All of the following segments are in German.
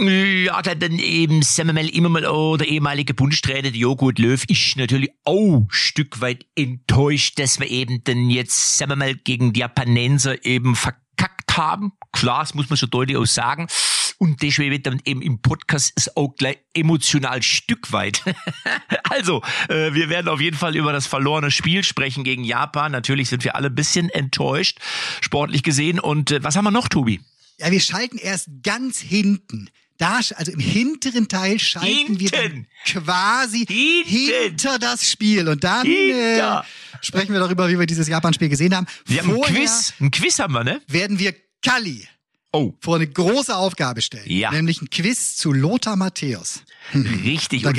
Ja, dann eben, sagen wir mal, immer mal, oh, der ehemalige Bundestrainer, Joghurt Löw, ist natürlich auch ein Stück weit enttäuscht, dass wir eben dann jetzt, mal, gegen die Japanenser eben verkackt haben. Klar, das muss man so deutlich auch sagen. Und deswegen wird dann eben im Podcast ist auch gleich emotional Stück weit. also, äh, wir werden auf jeden Fall über das verlorene Spiel sprechen gegen Japan. Natürlich sind wir alle ein bisschen enttäuscht, sportlich gesehen. Und äh, was haben wir noch, Tobi? Ja, wir schalten erst ganz hinten. Da, also im hinteren Teil schalten Hinten. wir dann quasi Hinten. hinter das Spiel. Und dann äh, Hinter. sprechen wir darüber, wie wir dieses Japan-Spiel gesehen haben. Wir haben ein Quiz. Ein Quiz haben wir, ne? werden wir Kalli Oh, vor eine große Aufgabe stellen. Ja. Nämlich ein Quiz zu Lothar Matthäus. richtig. Da Und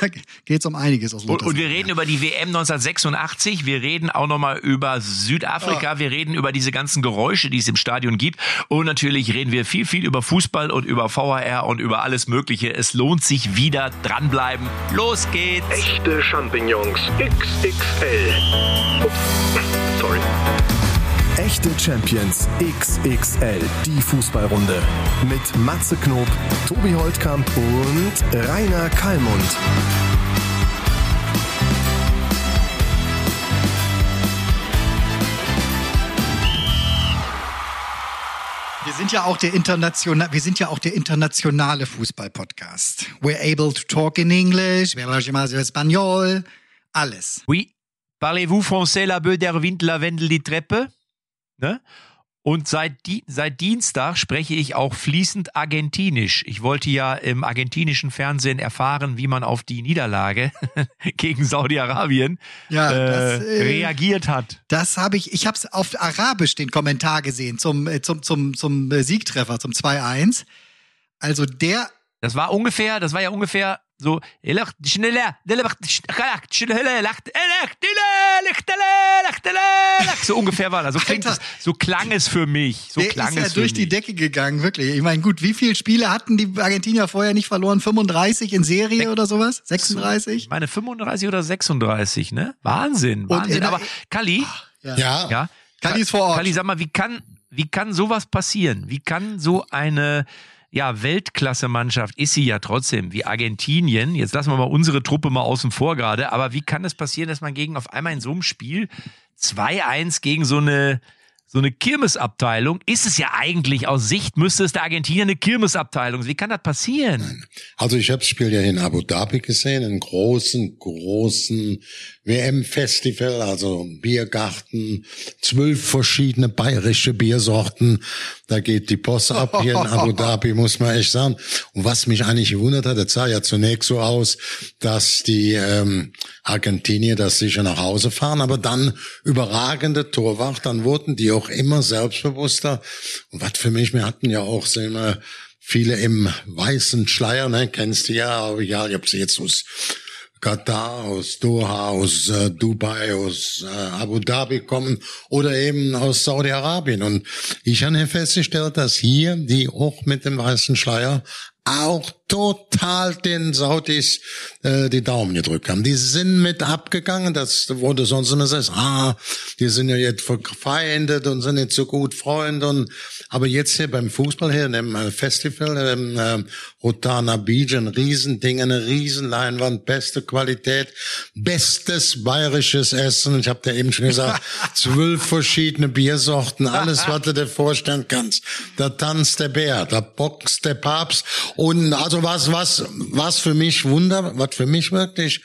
da geht's um einiges aus und, Lothars und wir reden über die WM 1986. Wir reden auch nochmal über Südafrika. Wir reden über diese ganzen Geräusche, die es im Stadion gibt. Und natürlich reden wir viel, viel über Fußball und über VHR und über alles Mögliche. Es lohnt sich wieder dranbleiben. Los geht's. Echte Champignons XXL. Ups, sorry. Echte Champions XXL, die Fußballrunde. Mit Matze Knob, Tobi Holtkamp und Rainer Kallmund. Wir sind ja auch der international, wir sind ja auch der internationale Fußball-Podcast. We're able to talk in English, wir sprechen mal Espanol, alles. Oui. Parlez-vous français, la bœuf, der Wind, Lavendel, die Treppe? Ne? Und seit, Di seit Dienstag spreche ich auch fließend Argentinisch. Ich wollte ja im argentinischen Fernsehen erfahren, wie man auf die Niederlage gegen Saudi-Arabien Ja, äh, äh, reagiert hat. Das habe ich, ich habe es auf Arabisch den Kommentar gesehen zum, äh, zum, zum, zum äh, Siegtreffer, zum 2-1. Also der, Das war ungefähr, das war ja ungefähr so so ungefähr war das. So, klingt es, so klang es für mich. So der klang ist ja es durch die mich. Decke gegangen, wirklich. Ich meine, gut, wie viele Spiele hatten die Argentinier vorher nicht verloren? 35 in Serie oder sowas? 36? Ich meine 35 oder 36, ne? Wahnsinn, Wahnsinn. Aber Kalli, Ja, ja, Kalli ist vor Ort. Kalli, sag mal, wie kann, wie kann sowas passieren? Wie kann so eine ja, Weltklasse-Mannschaft ist sie ja trotzdem, wie Argentinien. Jetzt lassen wir mal unsere Truppe mal außen vor gerade. Aber wie kann es passieren, dass man gegen auf einmal in so einem Spiel 2-1 gegen so eine, so eine Kirmesabteilung, ist es ja eigentlich aus Sicht, müsste es der Argentinier eine Kirmesabteilung. Wie kann das passieren? also ich habe das Spiel ja in Abu Dhabi gesehen, einen großen, großen WM-Festival, also Biergarten, zwölf verschiedene bayerische Biersorten. Da geht die Post ab hier in Abu Dhabi, muss man echt sagen. Und was mich eigentlich gewundert hat, das sah ja zunächst so aus, dass die ähm, Argentinier das sicher nach Hause fahren, aber dann überragende Torwart, dann wurden die auch immer selbstbewusster. Und was für mich, wir hatten ja auch, sehen wir, viele im weißen Schleier, ne, kennst du ja, ja, ich hab sie jetzt aus Katar, aus Doha, aus äh, Dubai, aus äh, Abu Dhabi kommen oder eben aus Saudi-Arabien. Und ich habe festgestellt, dass hier die auch mit dem weißen Schleier auch total den Saudis äh, die Daumen gedrückt haben. Die sind mit abgegangen, das wurde sonst immer gesagt, ah, die sind ja jetzt verfeindet und sind nicht so gut Freunde. Und, aber jetzt hier beim Fußball hier, in dem äh, Festival, im äh, Rotana Beach, ein Riesending, eine Riesenleinwand, beste Qualität, bestes bayerisches Essen. Ich habe da eben schon gesagt, zwölf verschiedene Biersorten, alles, was du dir vorstellen kannst. Da tanzt der Bär, da boxt der Papst. Und also was, was, was für mich wunder, was für mich wirklich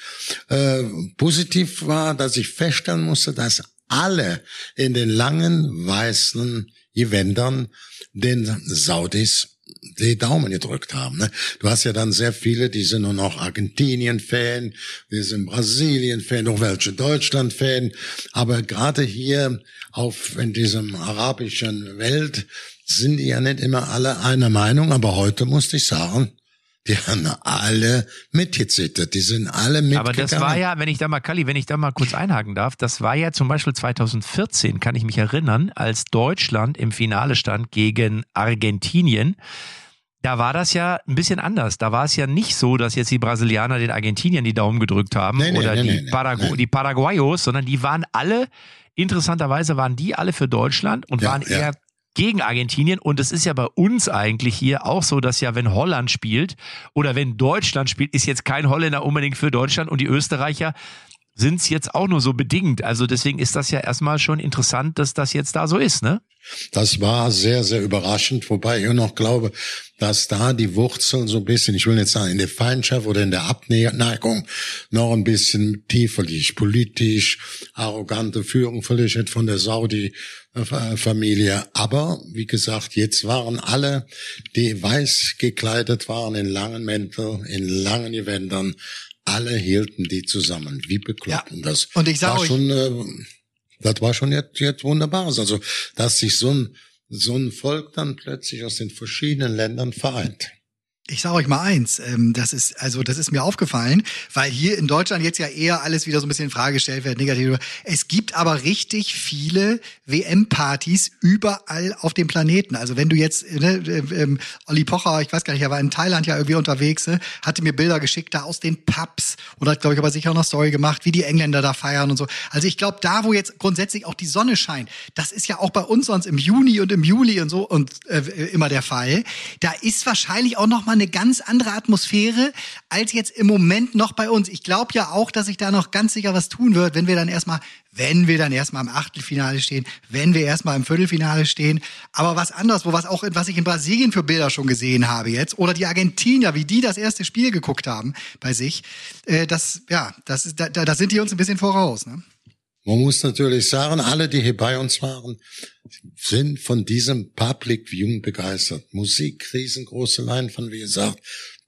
äh, positiv war, dass ich feststellen musste, dass alle in den langen weißen Gewändern den Saudis die Daumen gedrückt haben. Ne? Du hast ja dann sehr viele, die sind nur noch Argentinien-Fan, wir sind Brasilien-Fan, noch welche Deutschland-Fan. Aber gerade hier auf in diesem arabischen Welt sind die ja nicht immer alle einer Meinung. Aber heute musste ich sagen, die haben alle mitgezittert, die sind alle mitgegangen. Aber das war ja, wenn ich da mal, Kalli, wenn ich da mal kurz einhaken darf, das war ja zum Beispiel 2014, kann ich mich erinnern, als Deutschland im Finale stand gegen Argentinien. Da war das ja ein bisschen anders. Da war es ja nicht so, dass jetzt die Brasilianer den Argentiniern die Daumen gedrückt haben Nee, nee, oder nee, die, Paragu die Paraguayos, sondern die waren alle, interessanterweise waren die alle für Deutschland und Ja, waren ja. Gegen Argentinien. Und es ist ja bei uns eigentlich hier auch so, dass ja, wenn Holland spielt oder wenn Deutschland spielt, ist jetzt kein Holländer unbedingt für Deutschland und die Österreicher sind es jetzt auch nur so bedingt. Also deswegen ist das ja erstmal schon interessant, dass das jetzt da so ist, ne? Das war sehr, sehr überraschend, wobei ich noch glaube, dass da die Wurzeln so ein bisschen, ich will nicht sagen in der Feindschaft oder in der Abneigung noch ein bisschen tiefer liegt. Politisch, arrogante Führung vielleicht von der Saudi-Familie. Aber, wie gesagt, jetzt waren alle, die weiß gekleidet waren in langen Mänteln, in langen Gewändern, alle hielten die zusammen. Wie bekloppt. Ja. Das Und ich sag war euch- schon, äh, das war schon jetzt, jetzt wunderbar. Also, dass sich so ein, so ein Volk dann plötzlich aus den verschiedenen Ländern vereint. Ich sage euch mal eins, ähm, das ist also das ist mir aufgefallen, weil hier in Deutschland jetzt ja eher alles wieder so ein bisschen in Frage gestellt wird, negativ. Es gibt aber richtig viele WM-Partys überall auf dem Planeten. Also wenn du jetzt ne, ähm, Olli Pocher, ich weiß gar nicht, er war in Thailand ja irgendwie unterwegs, ne, hatte mir Bilder geschickt da aus den Pubs und hat glaube ich aber sicher auch noch Story gemacht, wie die Engländer da feiern und so. Also ich glaube, da wo jetzt grundsätzlich auch die Sonne scheint, das ist ja auch bei uns sonst im Juni und im Juli und so und äh, immer der Fall. Da ist wahrscheinlich auch noch mal eine ganz andere Atmosphäre als jetzt im Moment noch bei uns. Ich glaube ja auch, dass sich da noch ganz sicher was tun wird, wenn wir dann erstmal, wenn wir dann erstmal im Achtelfinale stehen, wenn wir erstmal im Viertelfinale stehen. Aber was anderes, wo was auch, was ich in Brasilien für Bilder schon gesehen habe jetzt, oder die Argentinier, wie die das erste Spiel geguckt haben bei sich, äh, das, ja, das, da da sind die uns ein bisschen voraus. Ne? Man muss natürlich sagen, alle, die hier bei uns waren, sind von diesem Public Viewing begeistert. Musik, riesengroße Leinwand, wie gesagt.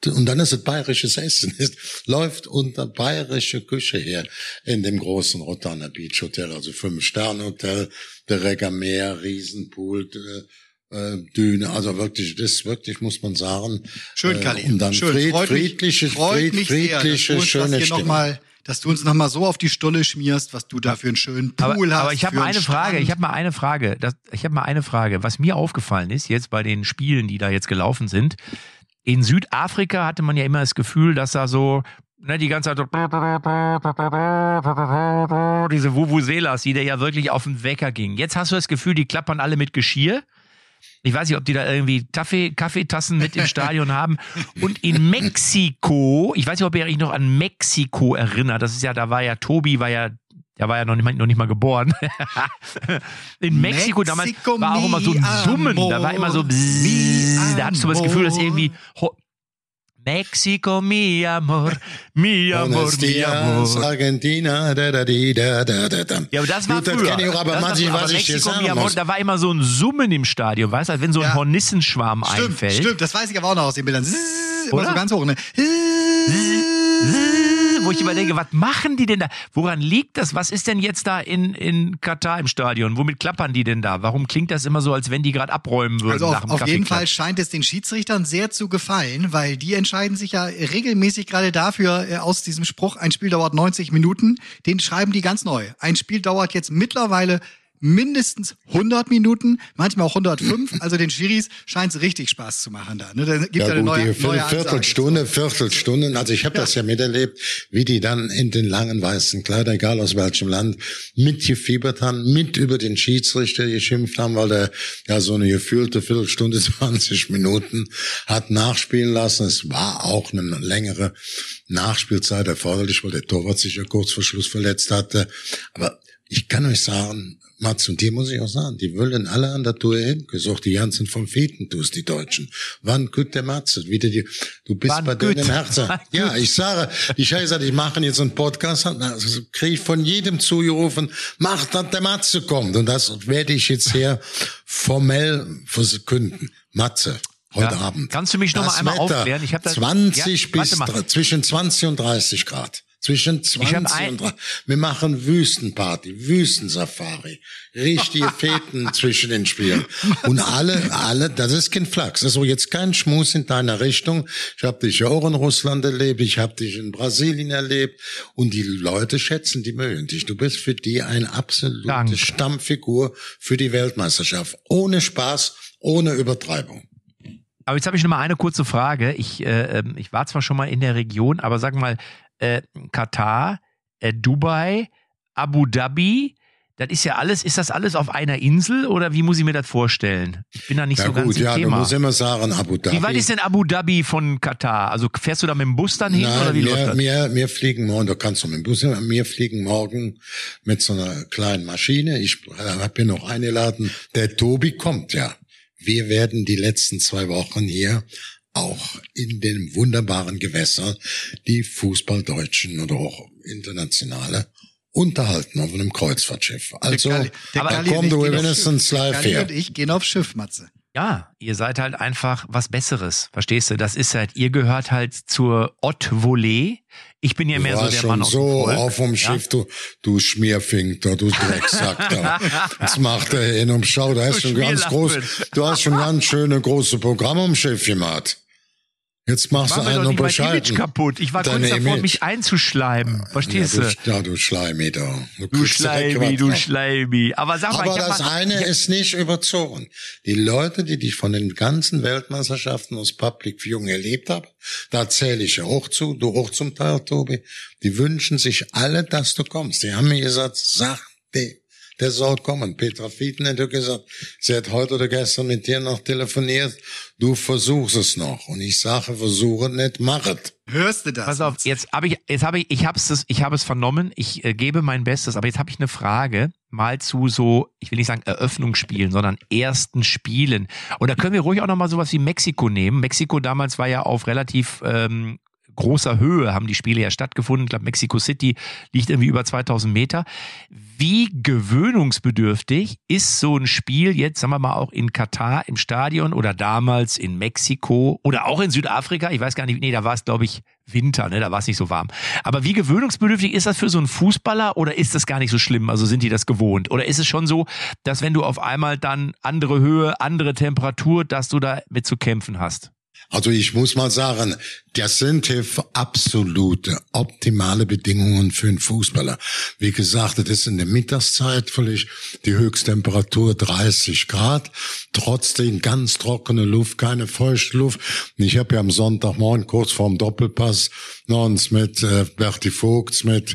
Und dann ist es bayerisches Essen. Es läuft unter bayerische Küche her in dem großen Rotterdam Beach Hotel, also Fünf-Sterne-Hotel, der Regameer, Riesenpool, äh, Düne, also wirklich, das wirklich muss man sagen. Schön, äh, Kali. Und dann Schön. fried, friedliche, fried, friedliche, schöne Stimmung. Dass du uns noch mal so auf die Stulle schmierst, was du da für einen schönen Aber, Pool hast. aber ich habe mal eine Frage. Ich habe mal eine Frage. Das, ich habe mal eine Frage. Was mir aufgefallen ist jetzt bei den Spielen, die da jetzt gelaufen sind, in Südafrika hatte man ja immer das Gefühl, dass da so ne, die ganze Zeit so diese Vuvuzelas, die da ja wirklich auf den Wecker gingen. Jetzt hast du das Gefühl, die klappern alle mit Geschirr. Ich weiß nicht, ob die da irgendwie Kaffee, Kaffeetassen mit im Stadion haben. Und in Mexiko, ich weiß nicht, ob ihr euch noch an Mexiko erinnert. Das ist ja, da war ja Tobi, war ja, der war ja noch nicht mal, noch nicht mal geboren. in Mexiko, damals Mexico, war auch immer so ein Summen. Da war immer so, amor, bzzz, da hattest du das Gefühl, dass amor. irgendwie Mexico, mi amor, mi amor, mi amor. Argentina, da, da, di, da, da, da, da. Ja, aber das war Gut, das früher. kenn ich auch, aber Das war manchmal, früher. was aber ich Mexiko, mi amor, muss. da war immer so ein Summen im Stadion, weißt du, als wenn so ein Ja. Hornissenschwarm Stimmt, einfällt. stimmt, das weiß ich aber auch noch aus den Bildern. Zzz, Immer Oder? so ganz hoch, ne? Wo ich überlege, was machen die denn da? Woran liegt das? Was ist denn jetzt da in, in Katar im Stadion? Womit klappern die denn da? Warum klingt das immer so, als wenn die gerade abräumen würden Also nach auf, auf jeden? Fall scheint es den Schiedsrichtern sehr zu gefallen, weil die entscheiden sich ja regelmäßig gerade dafür äh, aus diesem Spruch, ein Spiel dauert 90 Minuten, den schreiben die ganz neu. Ein Spiel dauert jetzt mittlerweile mindestens 100 Minuten, manchmal auch 105. Also den Schiris scheint es richtig Spaß zu machen da. Ne? Da gibt ja, Ja, eine gut, neue, die neue Ansage. Viertelstunde, Viertelstunden. Also ich habe das ja miterlebt, wie die dann in den langen weißen Kleidern, egal aus welchem Land, mitgefiebert haben, mit über den Schiedsrichter geschimpft haben, weil der ja so eine gefühlte Viertelstunde, 20 Minuten hat nachspielen lassen. Es war auch eine längere Nachspielzeit erforderlich, weil der Torwart sich ja kurz vor Schluss verletzt hatte. Aber ich kann euch sagen, Mats, und dir muss ich auch sagen, die wollen alle an der Tour hin. Gesucht die ganzen vom Fetentus, die Deutschen. Wann kütt der Matze? Wieder die, du bist Wann bei denen kütt? im Herzen. Ja, ich sage, die Scheiße, die machen jetzt einen Podcast, also kriege ich von jedem zugerufen, macht, dass der Matze kommt. Und das werde ich jetzt hier formell verkünden. Matze. Heute Ja. Abend. Kannst du mich noch Das mal einmal Wetter, aufklären? Ich hab das- 20 Ja, bis zwischen 20 und 30 Grad. Zwischen 20 hab ein- und 30. Wir machen Wüstenparty, Wüstensafari, richtige Feten zwischen den Spielen. Und alle, alle, das ist kein Flachs. Also jetzt kein Schmus in deiner Richtung. Ich habe dich ja auch in Russland erlebt, ich habe dich in Brasilien erlebt. Und die Leute schätzen, die mögen dich. Du bist für die eine absolute Danke. Stammfigur für die Weltmeisterschaft. Ohne Spaß, ohne Übertreibung. Aber jetzt habe ich noch mal eine kurze Frage. Ich, äh, ähm, ich war zwar schon mal in der Region, aber sag mal, äh, Katar, äh, Dubai, Abu Dhabi, das ist ja alles, ist das alles auf einer Insel oder wie muss ich mir das vorstellen? Ich bin da nicht Ja so ganz gut, im ja, du Thema. musst immer sagen, Abu Dhabi. Wie weit ist denn Abu Dhabi von Katar? Also fährst du da mit dem Bus dann hin oder wie Nein, läuft wir, das? wir, wir fliegen morgen, da kannst du mit dem Bus, hin, wir fliegen morgen mit so einer kleinen Maschine. Ich äh, bin noch eingeladen. Der Tobi kommt ja. Wir werden die letzten zwei Wochen hier auch in den wunderbaren Gewässern die Fußballdeutschen oder auch internationale unterhalten auf einem Kreuzfahrtschiff. Also, Kalli- da gehen auf wenigstens live her. und ich gehen auf Schiff, Matze. Ja, ihr seid halt einfach was Besseres. Verstehst du? Das ist halt, ihr gehört halt zur Haute Volée. Ich bin ja mehr so warst der schon Mann aus dem so Volk. auf dem Schiff, du, du Schmierfink, da, du Drecksack da. Das macht er hin und schau, hast Du schon ganz groß, du hast schon ganz schöne große Programme am Schiff gemacht. Jetzt machst Mach du einen bescheiden. Image kaputt. Ich war Dein kurz davor, Image. mich einzuschleimen. Verstehst ja, du? du? Ja, du Schleimi da. Du direkt Schleimi, du. Schleimi. Aber sag mal, Aber das mal, eine ist nicht überzogen. Die Leute, die dich von den ganzen Weltmeisterschaften aus Public Viewing erlebt haben, da zähle ich ja auch zu, du auch zum Teil, Tobi, die wünschen sich alle, dass du kommst. Die haben mir gesagt, sag dem, der soll kommen. Petra Fieden hat ja gesagt, sie hat heute oder gestern mit dir noch telefoniert, du versuchst es noch. Und ich sage, versuche nicht, mach es. Hörst du das? Pass auf, jetzt habe ich, jetzt habe ich, ich habe es, ich habe es vernommen. Ich äh, gebe mein Bestes, aber jetzt habe ich eine Frage mal zu so, ich will nicht sagen Eröffnungsspielen, sondern ersten Spielen. Und da können wir ruhig auch noch mal sowas wie Mexiko nehmen. Mexiko damals war ja auf relativ ähm, großer Höhe haben die Spiele ja stattgefunden. Ich glaube, Mexico City liegt irgendwie über 2000 Meter. Wie gewöhnungsbedürftig ist so ein Spiel jetzt, sagen wir mal, auch in Katar im Stadion oder damals in Mexiko oder auch in Südafrika? Ich weiß gar nicht, nee, da war es, glaube ich, Winter, ne? Da war es nicht so warm. Aber wie gewöhnungsbedürftig ist das für so einen Fußballer oder ist das gar nicht so schlimm? Also sind die das gewohnt? Oder ist es schon so, dass wenn du auf einmal dann andere Höhe, andere Temperatur, dass du da mit zu kämpfen hast? Also ich muss mal sagen, das sind hier absolute optimale Bedingungen für einen Fußballer. Wie gesagt, das ist in der Mittagszeit völlig die Höchsttemperatur 30 Grad, trotzdem ganz trockene Luft, keine feuchte Luft. Und Ich habe ja am Sonntagmorgen kurz vorm Doppelpass noch uns mit äh, Berti Vogts, mit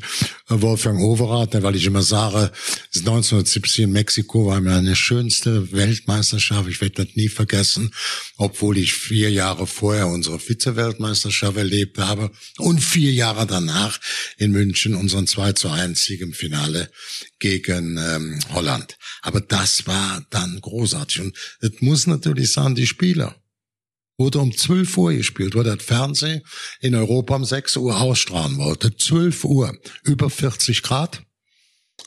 äh, Wolfgang Overath, ne, weil ich immer sage, das ist 1970 in Mexiko war meine schönste Weltmeisterschaft. Ich werde das nie vergessen, obwohl ich vier Jahre vorher unsere Vize-Weltmeisterschaft erlebt habe und vier Jahre danach in München unseren 2 zu 1 Sieg im Finale gegen ähm, Holland. Aber das war dann großartig. Und das muss natürlich sein, die Spieler. Wurde um 12 Uhr gespielt, wo das Fernsehen in Europa um 6 Uhr ausstrahlen wollte. 12 Uhr, über 40 Grad.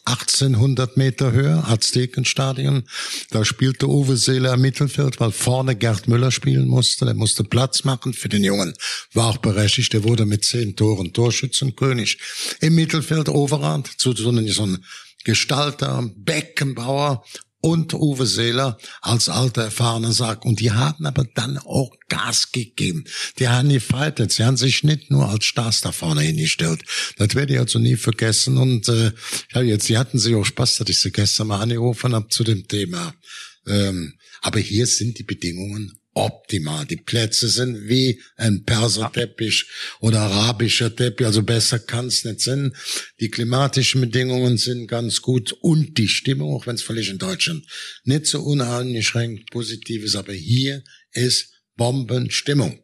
1800 Meter Höhe, Aztekenstadion. Da spielte Uwe Seeler im Mittelfeld, weil vorne Gerd Müller spielen musste. Der musste Platz machen für den Jungen. War auch berechtigt. Der wurde mit zehn Toren Torschützenkönig. Im Mittelfeld Overrand, zu so einem Gestalter, Beckenbauer und Uwe Seeler als alter erfahrener Sack. Und die haben aber dann auch Gas gegeben. Die haben gefightet. Sie haben sich nicht nur als Stars da vorne hingestellt. Das werde ich also nie vergessen. Und äh, ja, jetzt, sie hatten sich auch Spaß, dass ich sie gestern mal angerufen habe zu dem Thema. Ähm, aber hier sind die Bedingungen optimal. Die Plätze sind wie ein Perserteppich oder arabischer Teppich, also besser kann's nicht sein. Die klimatischen Bedingungen sind ganz gut und die Stimmung, auch wenn es völlig in Deutschland nicht so uneingeschränkt positiv ist, aber hier ist Bombenstimmung.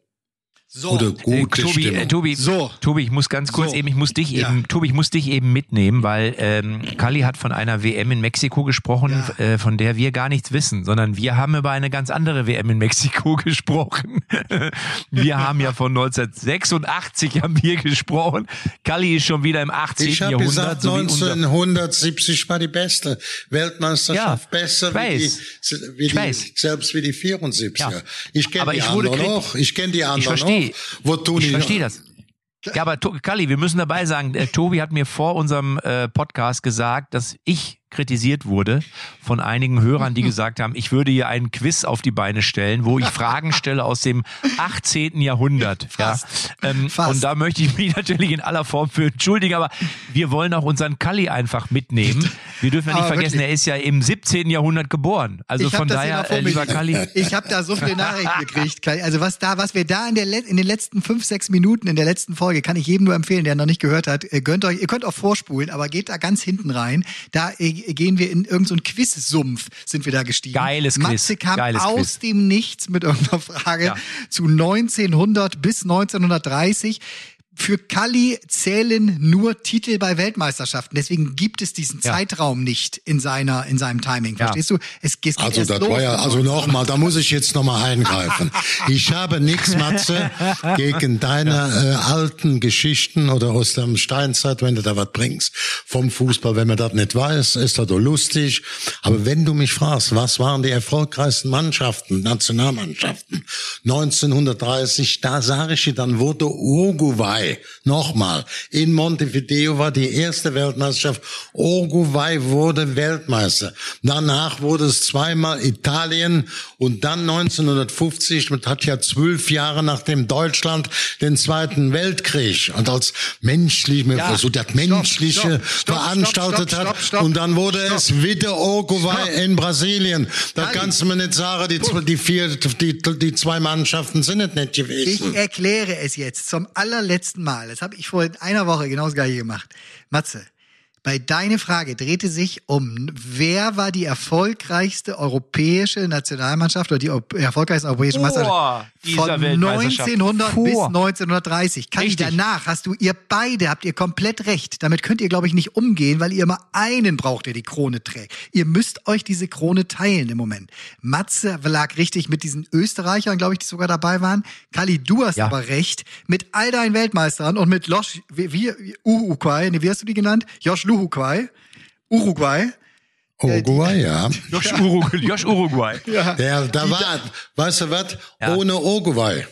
So, Oder Äh, gute Tobi, Stimmung. äh, Tobi, So. Tobi, ich muss ganz kurz So. eben, ich muss dich Ja. eben, Tobi, ich muss dich eben mitnehmen, weil ähm, Kali hat von einer WM in Mexiko gesprochen, Ja. äh, von der wir gar nichts wissen, sondern wir haben über eine ganz andere WM in Mexiko gesprochen. wir haben ja von 1986 haben wir gesprochen. Kali ist schon wieder im 18. Ich habe Jahrhundert. gesagt, so wie unser- 1970 war die beste Weltmeisterschaft, Ja, besser ich wie die, wie Ich die selbst wie die 74er. Ja. Ich kenne Aber die ich wurde anderen noch. Ich kenne die anderen Ich Wo tun Ich verstehe das. Ja, aber Kalli, wir müssen dabei sagen, äh, Tobi hat mir vor unserem äh, Podcast gesagt, dass ich kritisiert wurde von einigen Hörern, die gesagt haben, ich würde hier einen Quiz auf die Beine stellen, wo ich Fragen stelle aus dem 18. Jahrhundert. Fast. Ja. Ähm, Fast. Und da möchte ich mich natürlich in aller Form für entschuldigen, aber wir wollen auch unseren Kalli einfach mitnehmen. Wir dürfen ja nicht Aber vergessen, wirklich. er ist ja im 17. Jahrhundert geboren. Also von daher, äh, lieber. Kalli, Ich habe da so viele Nachrichten gekriegt. Also was da, was wir da in, der, in den letzten fünf, sechs Minuten in der letzten Folge, kann ich jedem nur empfehlen, der noch nicht gehört hat. Äh, Gönnt euch, ihr könnt auch vorspulen, aber geht da ganz hinten rein. Da äh, gehen wir in irgendeinen so Quiz-Sumpf, sind wir da gestiegen. Geiles Quiz. Matze kam Geiles aus Quiz. dem Nichts mit irgendeiner Frage Ja. zu 1900 bis 1930. Für Kalli zählen nur Titel bei Weltmeisterschaften. Deswegen gibt es diesen Ja. Zeitraum nicht in seiner in seinem Timing. Ja. Verstehst du? Es, es geht Also erst das los war ja, also nochmal, da muss ich jetzt nochmal eingreifen. Ich habe nichts, Matze, gegen deine äh, alten Geschichten oder aus der Steinzeit, wenn du da was bringst vom Fußball. Wenn man das nicht weiß, ist das doch lustig. Aber wenn du mich fragst, was waren die erfolgreichsten Mannschaften, Nationalmannschaften 1930, da sage ich dir, dann wurde Uruguay nochmal in Montevideo war die erste Weltmeisterschaft. Uruguay wurde Weltmeister. Danach wurde es zweimal Italien und dann 1950, das hat ja zwölf Jahre nachdem Deutschland den Zweiten Weltkrieg und als menschlich, Ja. so das Menschliche stopp, stopp, veranstaltet stopp, hat und dann wurde es wieder Uruguay in Brasilien. Da kannst du mir nicht sagen, die, zwei- die vier, die, die zwei Mannschaften sind nicht Ich gewesen. erkläre es jetzt zum allerletzten Mal. Das habe ich vor einer Woche genau das gleiche gemacht. Matze, bei deiner Frage drehte sich um, wer war die erfolgreichste europäische Nationalmannschaft oder die erfolgreichste europäische Meisterschaft von Weltmeisterschaft. 1900 Vor. bis 1930. Kann ich danach hast du ihr beide habt ihr komplett recht. Damit könnt ihr glaube ich nicht umgehen, weil ihr immer einen braucht, der die Krone trägt. Ihr müsst euch diese Krone teilen im Moment. Matze lag richtig mit diesen Österreichern, glaube ich, die sogar dabei waren. Kali, du hast Ja. aber recht mit all deinen Weltmeistern und mit Losch wie, wie Uruguay, nee, wie hast du die genannt? Josh Luhuquay. Uruguay. Uruguay, ja. Josh, Uruguay. Josh Uruguay. Der, da war, weißt du was? Ja. Ohne Uruguay.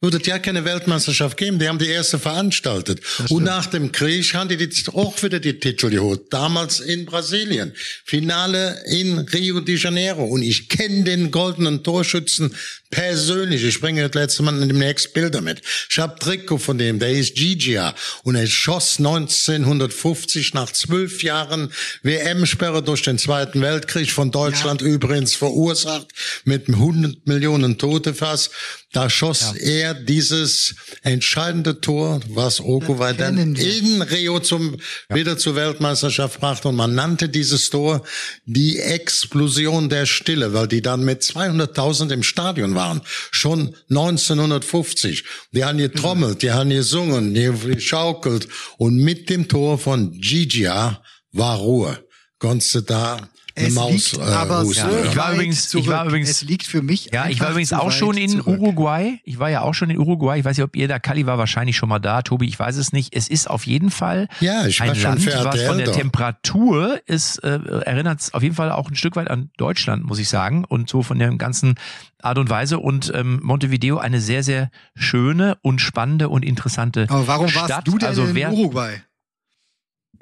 Würde es ja keine Weltmeisterschaft geben. Die haben die erste veranstaltet. Und nach dem Krieg haben die die auch wieder die Titel geholt. Damals in Brasilien. Finale in Rio de Janeiro. Und ich kenne den goldenen Torschützen persönlich. Ich bringe das letzte Mal in dem nächsten Bilder mit. Ich hab Trikot von dem. Der ist Gigia. Und er schoss 1950 nach zwölf Jahren WM-Sperre durch den Zweiten Weltkrieg von Deutschland übrigens verursacht mit 100 Millionen Tote fast. Da schoss er dieses entscheidende Tor, was Uruguay dann wir. in Rio zum, wieder zur Weltmeisterschaft brachte. Und man nannte dieses Tor die Explosion der Stille, weil die dann mit 200.000 im Stadion waren. Schon 1950. Die haben getrommelt, die haben gesungen, die geschaukelt. Und mit dem Tor von Gigia war Ruhe. Konntest du da eine Es Maus liegt äh, aber husten, Ich ja. war weit übrigens- ich zurück. war übrigens- es liegt für mich Ja, ich war übrigens auch schon in zurück. Uruguay. Ich war ja auch schon in Uruguay. Ich weiß nicht, ob ihr da, Kali war wahrscheinlich schon mal da. Tobi, ich weiß es nicht. Es ist auf jeden Fall Ja, ich war ein schon Land, für was von der. Temperatur ist, äh, erinnert es auf jeden Fall auch ein Stück weit an Deutschland, muss ich sagen. Und so von der ganzen Art und Weise. Und ähm, Montevideo eine sehr, sehr schöne und spannende und interessante Aber warum Stadt. warst du denn also in wer, Uruguay?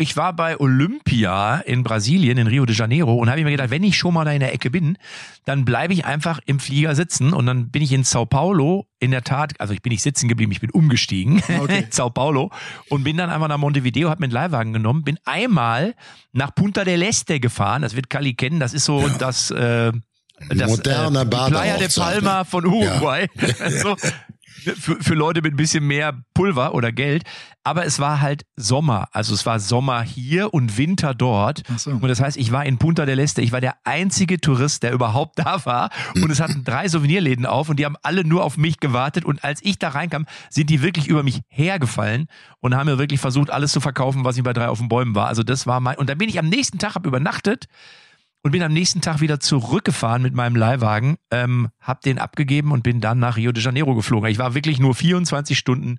Ich war bei Olympia in Brasilien, in Rio de Janeiro, und habe mir gedacht, wenn ich schon mal da in der Ecke bin, dann bleibe ich einfach im Flieger sitzen und dann bin ich in Sao Paulo in der Tat, also ich bin nicht sitzen geblieben, ich bin umgestiegen Okay. in Sao Paulo und bin dann einfach nach Montevideo, habe mir einen Leihwagen genommen, bin einmal nach Punta del Este gefahren, das wird Kali kennen, das ist so das, äh, das Moderne äh, Playa de Badehochzeit, Palma ne? von Uruguay. so, für, für Leute mit ein bisschen mehr Pulver oder Geld. Aber es war halt Sommer. Also es war Sommer hier und Winter dort. So. Und das heißt, ich war in Punta del Este. Ich war der einzige Tourist, der überhaupt da war. Und es hatten drei Souvenirläden auf und die haben alle nur auf mich gewartet. Und als ich da reinkam, sind die wirklich über mich hergefallen und haben mir wirklich versucht, alles zu verkaufen, was ich bei drei auf den Bäumen war. Also das war mein, und dann bin ich am nächsten Tag, hab übernachtet und bin am nächsten Tag wieder zurückgefahren mit meinem Leihwagen, ähm, hab den abgegeben und bin dann nach Rio de Janeiro geflogen. Ich war wirklich nur 24 Stunden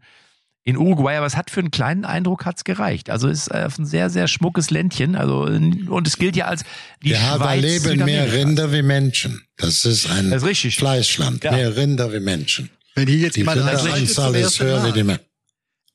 in Uruguay, aber es hat für einen kleinen Eindruck hat's gereicht. Also es ist äh, ein sehr, sehr schmuckes Ländchen. Also und es gilt ja als die Ja, da Schweiz leben mehr. Rinder wie Menschen. Das ist ein Das ist richtig. Fleischland. Ja. Mehr Rinder wie Menschen. Wenn hier jetzt Die reinschaltet zum ist höher wie Mal. die Menschen.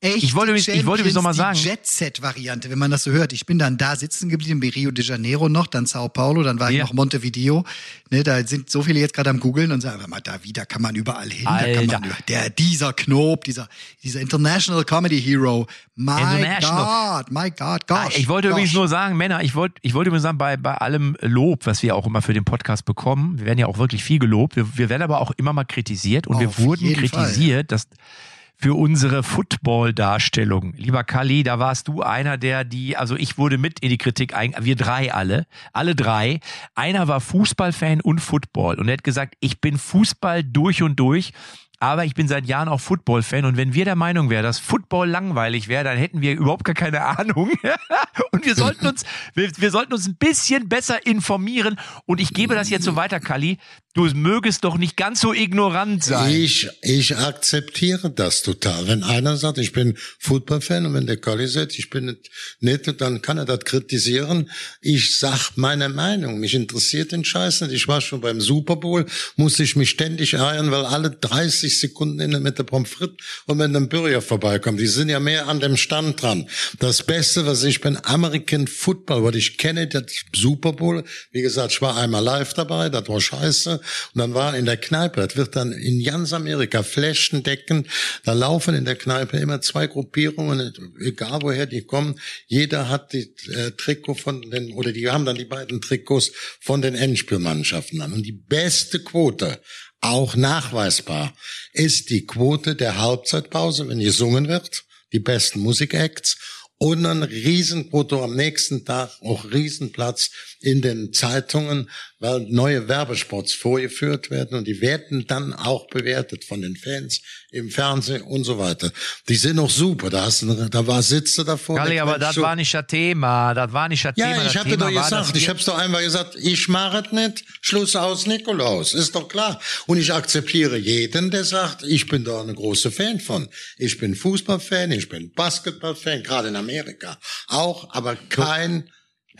Echt Ich wollte übrigens- ich wollte noch mal sagen- Die Jet-Set-Variante, wenn man das so hört. Ich bin dann da sitzen geblieben, bei Rio de Janeiro noch, dann Sao Paulo, dann war ich Ja. noch Montevideo. Ne, da sind so viele jetzt gerade am googeln und sagen, mal, da wieder kann man überall hin. Da kann man, Alter. der, dieser Knob, dieser, dieser International Comedy Hero. My. God, my God, Ah, gosh. ich wollte gosh. übrigens nur sagen, Männer, ich wollte, ich wollte übrigens sagen, bei, bei allem Lob, was wir auch immer für den Podcast bekommen, wir werden ja auch wirklich viel gelobt, wir, wir werden aber auch immer mal kritisiert und Auf wir wurden jeden Fall, kritisiert, dass für unsere Football-Darstellung. Lieber Kali, da warst du einer der, die, also ich wurde mit in die Kritik, ein, wir drei alle, alle drei. Einer war Fußballfan und Football und er hat gesagt, ich bin Fußball durch und durch aber ich bin seit Jahren auch Football-Fan und wenn wir der Meinung wären, dass Football langweilig wäre, dann hätten wir überhaupt gar keine Ahnung. und wir sollten uns, wir, wir, sollten uns ein bisschen besser informieren. Und ich gebe das jetzt so weiter, Kali. Du mögest doch nicht ganz so ignorant sein. Ich, ich akzeptiere das total. Wenn einer sagt, ich bin Football-Fan und wenn der Kali sagt, ich bin nicht, nicht, dann kann er das kritisieren. Ich sag meine Meinung. Mich interessiert den Scheiß nicht. Ich war schon beim Super Bowl, musste ich mich ständig ärgern, weil alle 30 30 Sekunden in der Mitte Pommes frites und wenn ein Burger vorbeikommt. Die sind ja mehr an dem Stand dran. Das Beste, was ich bin, American Football, weil ich kenne das Super Bowl. Wie gesagt, ich war einmal live dabei, das war scheiße. Und dann war in der Kneipe, das wird dann in ganz Amerika flächendeckend, da laufen in der Kneipe immer zwei Gruppierungen, egal woher die kommen. Jeder hat die äh, Trikot von den, oder die haben dann die beiden Trikots von den Endspielmannschaften an. Und die beste Quote auch nachweisbar ist die Quote der Halbzeitpause, wenn gesungen wird, die besten Musikacts und ein Riesenquote am nächsten Tag, auch Riesenplatz in den Zeitungen, weil neue Werbespots vorgeführt werden und die werden dann auch bewertet von den Fans im Fernsehen und so weiter. Die sind auch super. Da, hast du, da war Sitze davor. Kali, aber das war nicht das Thema. Das war nicht das ja, Thema. Ja, ich habe doch gesagt, ich habe doch einmal gesagt, ich mache es nicht. Schluss aus Nikolaus. Ist doch klar. Und ich akzeptiere jeden, der sagt, ich bin da eine große Fan von. Ich bin Fußballfan, ich bin Basketballfan, gerade in Amerika auch, aber kein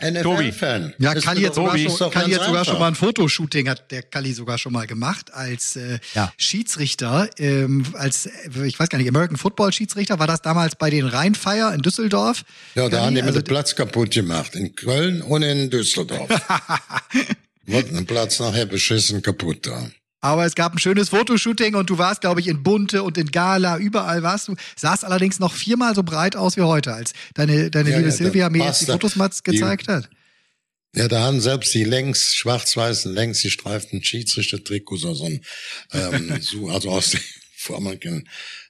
NFL-Fan. Ja, Kali hat sogar, schon, Kali hat sogar schon mal ein Fotoshooting, hat der Kali sogar schon mal gemacht als äh, ja. Schiedsrichter, ähm, als, ich weiß gar nicht, American Football Schiedsrichter, war das damals bei den Rheinfeier in Düsseldorf? Ja, da haben die also, den Platz kaputt gemacht, in Köln und in Düsseldorf. Wurden den Platz nachher beschissen kaputt da. Aber es gab ein schönes Fotoshooting und du warst, glaube ich, in Bunte und in Gala, überall warst du. Sahst allerdings noch viermal so breit aus wie heute, als deine, deine ja, liebe ja, Silvia mir jetzt die Fotos mal gezeigt die, hat. Ja, da haben selbst die längs schwarz-weißen, längs gestreiften Schiedsrichter-Trikots, also, ähm, so, also aus dem Vormanken,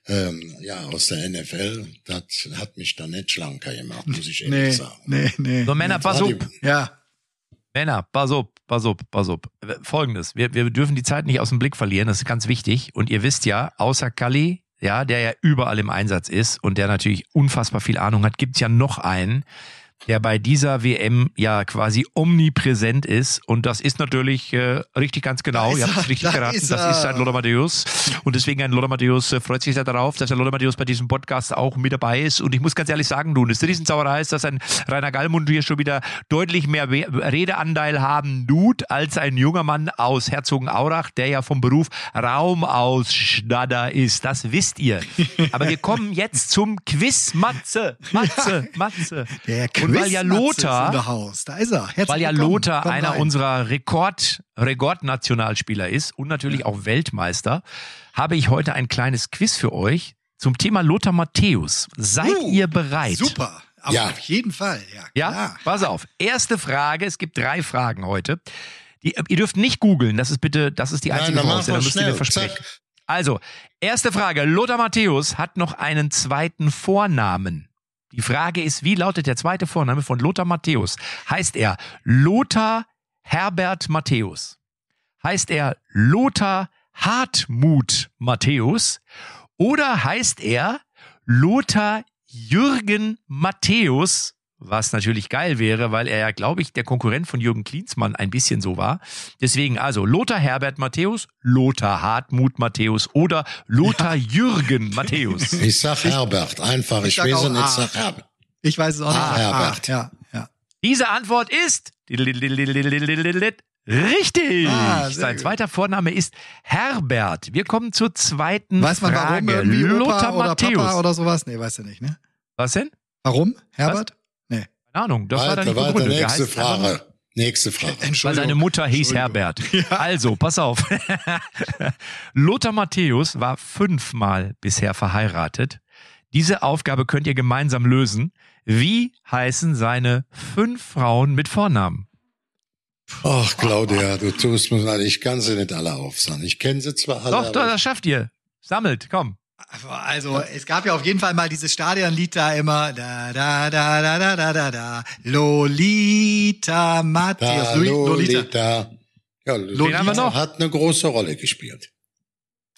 ähm, ja, aus der NFL, das hat mich da nicht schlanker gemacht, muss ich ehrlich nee, sagen. Nee, nee. So Männer, pass auf. Ja. Männer, pass auf, pass auf, pass auf. Folgendes, wir, wir dürfen die Zeit nicht aus dem Blick verlieren, das ist ganz wichtig. Und ihr wisst ja, außer Kali, ja, der ja überall im Einsatz ist und der natürlich unfassbar viel Ahnung hat, gibt's ja noch einen, der bei dieser WM ja quasi omnipräsent ist. Und das ist natürlich äh, richtig ganz genau. Ihr habt es richtig geraten. Ist das ist ein Lothar Matthäus. Und deswegen ein Lothar Matthäus äh, freut sich sehr darauf, dass der Lothar Matthäus bei diesem Podcast auch mit dabei ist. Und ich muss ganz ehrlich sagen, du, eine Riesensauerei ist, dass ein Rainer Gallmund hier schon wieder deutlich mehr Redeanteil haben tut, als ein junger Mann aus Herzogenaurach, der ja vom Beruf Raumausschnadder ist. Das wisst ihr. Aber wir kommen jetzt zum Quiz Matze. Matze, Matze. Der Quiz und weil ja Lothar, da ist er. Herzlich weil ja Lothar einer rein. unserer Rekord, Rekordnationalspieler ist und natürlich auch Weltmeister, habe ich heute ein kleines Quiz für euch zum Thema Lothar Matthäus. Seid uh, ihr bereit? Super. Aber ja. Auf jeden Fall. Ja, ja, pass auf. Erste Frage. Es gibt drei Fragen heute. Die, ihr dürft nicht googeln. Das ist bitte, das ist die einzige Nein, Voraussetzung. Da müsst ihr mir versprechen. Zack. Also, erste Frage. Lothar Matthäus hat noch einen zweiten Vornamen. Die Frage ist, wie lautet der zweite Vorname von Lothar Matthäus? Heißt er Lothar Herbert Matthäus? Heißt er Lothar Hartmut Matthäus? Oder heißt er Lothar Jürgen Matthäus was natürlich geil wäre, weil er ja, glaube ich, der Konkurrent von Jürgen Klinsmann ein bisschen so war. Deswegen also Lothar Herbert Matthäus, Lothar Hartmut Matthäus oder Lothar ja. Jürgen Matthäus. Ich sag Herbert, einfach. Ich, ich weiß es nicht, sag Herbert. Ich weiß es auch nicht. Ah, Herbert. ja, ja. Diese Antwort ist Richtig! Ah, Sein gut. zweiter Vorname ist Herbert. Wir kommen zur zweiten weiß man, Frage. Warum? Lothar oder Matthäus. Papa oder sowas? Nee, weißt du nicht, ne? Was denn? Warum? Herbert? Keine Ahnung, das weiter, war dann die weiter. Nächste Frage. Nächste Frage. Weil seine Mutter hieß Herbert. Also, pass auf. Lothar Matthäus war fünfmal bisher verheiratet. Diese Aufgabe könnt ihr gemeinsam lösen. Wie heißen seine fünf Frauen mit Vornamen? Ach, Claudia, du tust mir leid. Ich kann sie nicht alle aufsagen. Ich kenne sie zwar alle. Doch, doch, das schafft ihr. Sammelt, komm. Also, es gab ja auf jeden Fall mal dieses Stadionlied da immer, da, da, da, da, da, da, da, da, Lolita Matthias, Da, Loli- Lolita. Ja, Lolita haben wir noch. hat eine große Rolle gespielt.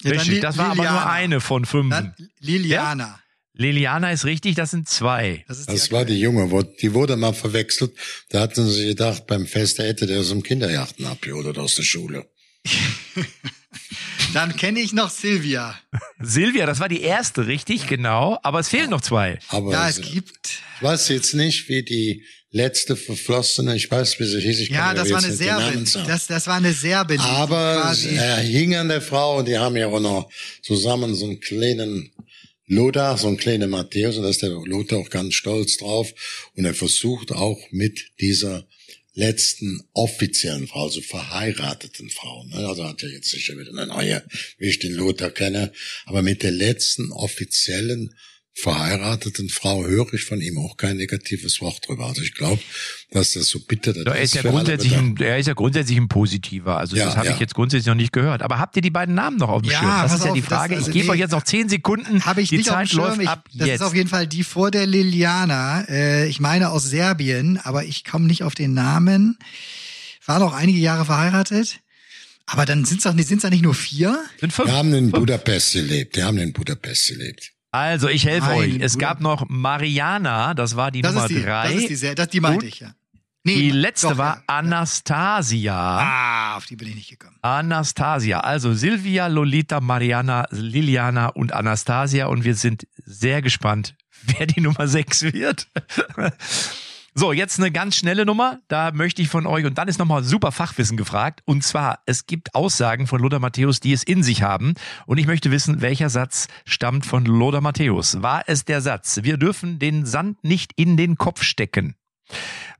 Ja, Richtig, das war aber nur Liliana. eine von fünf. Dann Liliana. Liliana ist richtig, das sind zwei. Das ist die Das war die Junge, die wurde mal verwechselt. Da hatten sie gedacht, beim Fest der hätte der aus dem Kinderjachten abgeholt oder aus der Schule. Dann kenne ich noch Silvia. Silvia, das war die erste, richtig, genau. Aber es fehlen noch zwei. Aber Ja, es ich gibt. weiß jetzt nicht, wie die letzte verflossene, ich weiß, wie sie hieß, ich Ja, das war eine Serbin. Das, das war eine Serbin. Aber er hing an der Frau und die haben ja auch noch zusammen so einen kleinen Lothar, so einen kleinen Matthäus und da ist der Lothar auch ganz stolz drauf und er versucht auch mit dieser letzten offiziellen Frau, also verheirateten Frau, ne? also hat er jetzt sicher wieder eine neue, wie ich den Lothar kenne, aber mit der letzten offiziellen verheirateten Frau höre ich von ihm auch kein negatives Wort drüber. Also ich glaube, dass das so bitter Er ist, ja grundsätzlich ein, er ist ja grundsätzlich ein Positiver. Also Ja, das habe ja. ich jetzt grundsätzlich noch nicht gehört. Aber habt ihr die beiden Namen noch auf dem Ja, Schirm? Das ist ja auf, die das- Frage. also ich gebe nee, euch jetzt noch zehn Sekunden. Habe ich die nicht Zeit auf dem Schirm. läuft Ich, ab das jetzt. ist auf jeden Fall die vor der Liliana. Äh, ich meine aus Serbien, aber ich komme nicht auf den Namen. War noch einige Jahre verheiratet. Aber dann sind es doch, sind's da nicht nur vier? sind fünf. Die haben in Budapest gelebt. Die haben in Budapest gelebt. Also, ich helfe Nein, euch. Es Bruder. gab noch Mariana, das war die Das Nummer ist die, drei. das ist die, das, die meinte ich, ja. Nee, die letzte doch, war ja. Anastasia. Ah, auf die bin ich nicht gekommen. Anastasia. Also Silvia, Lolita, Mariana, Liliana und Anastasia. Und wir sind sehr gespannt, wer die Nummer sechs wird. So, jetzt eine ganz schnelle Nummer. Da möchte ich von euch, und dann ist nochmal super Fachwissen gefragt. Und zwar, es gibt Aussagen von Lothar Matthäus, die es in sich haben. Und ich möchte wissen, welcher Satz stammt von Lothar Matthäus. War es der Satz, wir dürfen den Sand nicht in den Kopf stecken?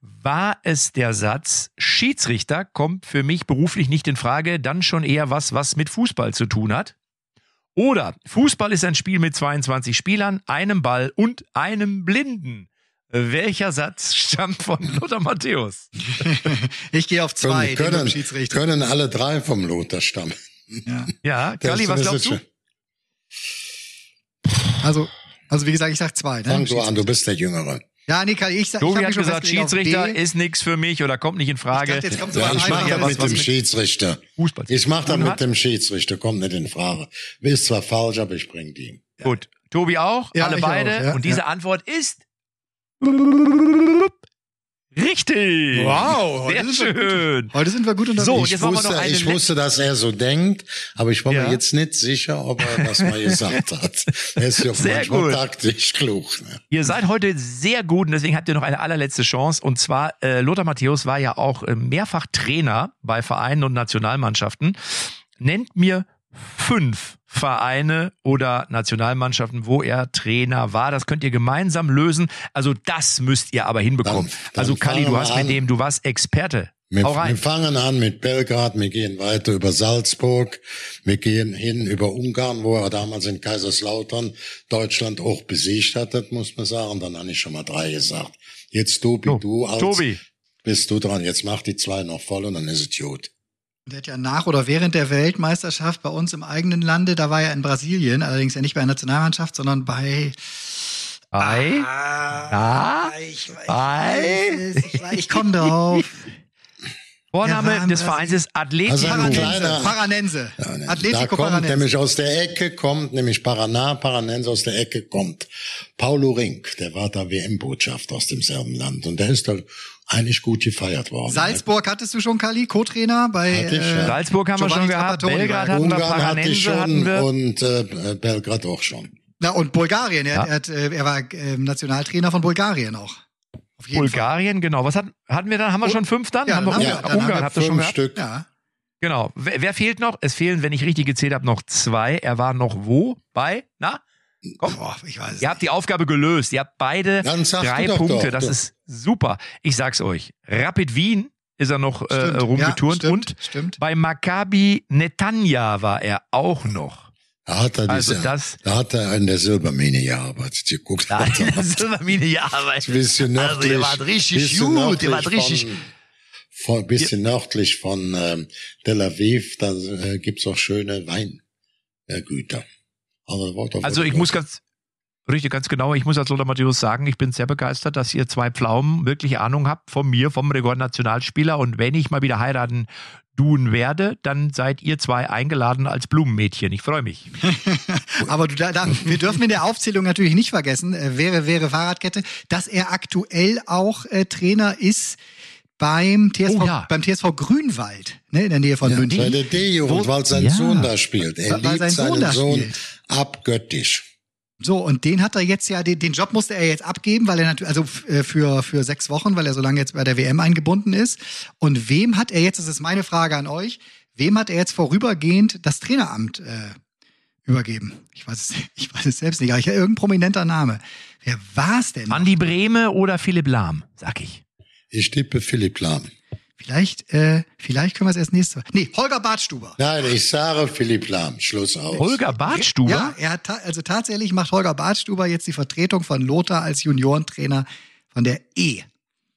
War es der Satz, Schiedsrichter kommt für mich beruflich nicht in Frage, dann schon eher was, was mit Fußball zu tun hat? Oder Fußball ist ein Spiel mit 22 Spielern, einem Ball und einem Blinden. Welcher Satz stammt von Lothar Matthäus? Ich gehe auf zwei, können, können, Schiedsrichter. können alle drei vom Lothar stammen. Ja. Ja, Kali, was glaubst du? Also, also wie gesagt, ich sag zwei. Ne? Fang du an, du bist der Jüngere. Ja, nee, Kali, ich sag, ich Tobi hab hat gesagt, Schiedsrichter ist nix für mich oder kommt nicht in Frage. Ich dachte, jetzt kommt so Ja, was ich mache das mit was dem mit- Schiedsrichter. Fußball. Ich mache das mit dem Schiedsrichter, kommt nicht in Frage. Ist zwar falsch, aber ich bring die. Gut. Tobi auch, Ja, alle ich beide. auch, ja, und diese ja. Antwort ist richtig. Wow, Sehr heute wir schön. Heute sind wir gut unterwegs. So, Ich wusste, ich wusste, dass er so denkt, aber ich war Ja. mir jetzt nicht sicher, ob er das mal gesagt hat. Er ist ja Sehr manchmal gut. taktisch klug. Ne? Ihr seid heute sehr gut und deswegen habt ihr noch eine allerletzte Chance. Und zwar, äh, Lothar Matthäus war ja auch äh, mehrfach Trainer bei Vereinen und Nationalmannschaften. Nennt mir fünf Vereine oder Nationalmannschaften, wo er Trainer war. Das könnt ihr gemeinsam lösen. Also das müsst ihr aber hinbekommen. Dann- dann also Kali, du hast mit dem, du warst Experte. Wir, wir fangen an mit Belgrad, wir gehen weiter über Salzburg, wir gehen hin über Ungarn, wo er damals in Kaiserslautern Deutschland auch besiegt hat, das muss man sagen. Dann habe ich schon mal drei gesagt. Jetzt Tobi, So, du als Tobi. bist du dran. Jetzt mach die zwei noch voll und dann ist es gut. Der hat ja nach oder während der Weltmeisterschaft bei uns im eigenen Lande, da war er in Brasilien, allerdings ja nicht bei der Nationalmannschaft, sondern bei Ei. Ah, ich, ich, Ei. ich, ich komme drauf. Vorname des. Vereins ist Atletico. Also Paranense. Paranense. Ja, ne, da Atletico kommt Paranense. nämlich aus der Ecke, kommt nämlich Paraná, Paranense aus der Ecke kommt. Paulo Rink, der war da WM-Botschafter aus demselben Land und der ist da eigentlich gut gefeiert worden. Salzburg hattest du schon, Kali, Co-Trainer bei Hatte ich, ja. äh, Salzburg haben wir Giovanni schon gehabt, Trapattoni Belgrad er. hatten wir, Ungarn hatte ich Paranense schon wir. und äh, Belgrad auch schon. Na, und Bulgarien. Er, Ja. er, hat, äh, er war äh, Nationaltrainer von Bulgarien auch. Auf jeden Bulgarien, genau. Was hatten, hatten wir dann? Haben wir schon fünf dann? Ja, haben wir haben Ungarn, wir- dann haben Ungarn wir habt ihr schon Fünf gehabt? Stück. Fall. Ja. Genau. Wer, wer fehlt noch? Es fehlen, wenn ich richtig gezählt habe, noch zwei. Er war noch wo? Bei? Na? Komm. Boah, ich weiß Ihr habt die Aufgabe gelöst. Ihr habt beide drei Punkte. doch, das doch. ist super. Ich sag's euch. Rapid Wien ist er noch äh, Stimmt. rumgeturnt Ja, stimmt, und stimmt. bei Maccabi Netanya war er auch noch. Da hat er, Also diese, das- da hat er in der Silbermine gearbeitet. Ihr guckt Da mal in der da. Silbermine, ja, aber Ein bisschen also nördlich. ihr wart richtig bisschen gut, ihr wart nördlich richtig. Von, von, bisschen nördlich von ähm, Tel Aviv, da äh, gibt's auch schöne Weingüter. Also, da- Also ich muss ganz, richtig, ganz genau, ich muss als Lothar Matthäus sagen, ich bin sehr begeistert, dass ihr zwei Pflaumen wirklich Ahnung habt von mir, vom Rekordnationalspieler. Und wenn ich mal wieder heiraten tun werde, dann seid ihr zwei eingeladen als Blumenmädchen. Ich freue mich. Aber du, da, da, wir dürfen in der Aufzählung natürlich nicht vergessen, äh, wäre, wäre Fahrradkette, dass er aktuell auch äh, Trainer ist beim TSV, Oh ja. beim TSV Grünwald, ne, in der Nähe von Ja, München. der D-Jugend, weil sein Ja. Sohn da spielt. Er Weil liebt sein Sohn seinen da Sohn spielt. Abgöttisch. So, und den hat er jetzt ja, den, den Job musste er jetzt abgeben, weil er natürlich, also äh, für, für sechs Wochen, weil er so lange jetzt bei der WM eingebunden ist. Und wem hat er jetzt, das ist meine Frage an euch, wem hat er jetzt vorübergehend das Traineramt äh, übergeben? Ich weiß es, ich weiß es selbst nicht, aber ich irgendein prominenter Name. Wer war es denn? Andi Brehme oder Philipp Lahm, sag ich. Ich tippe Philipp Lahm. Vielleicht, äh, vielleicht können wir es erst nächste Woche. Nee, Holger Bartstuber. Nein, ich sage Philipp Lahm. Schluss aus. Holger Bartstuber? Ja, er hat ta also tatsächlich macht Holger Bartstuber jetzt die Vertretung von Lothar als Juniorentrainer von der E,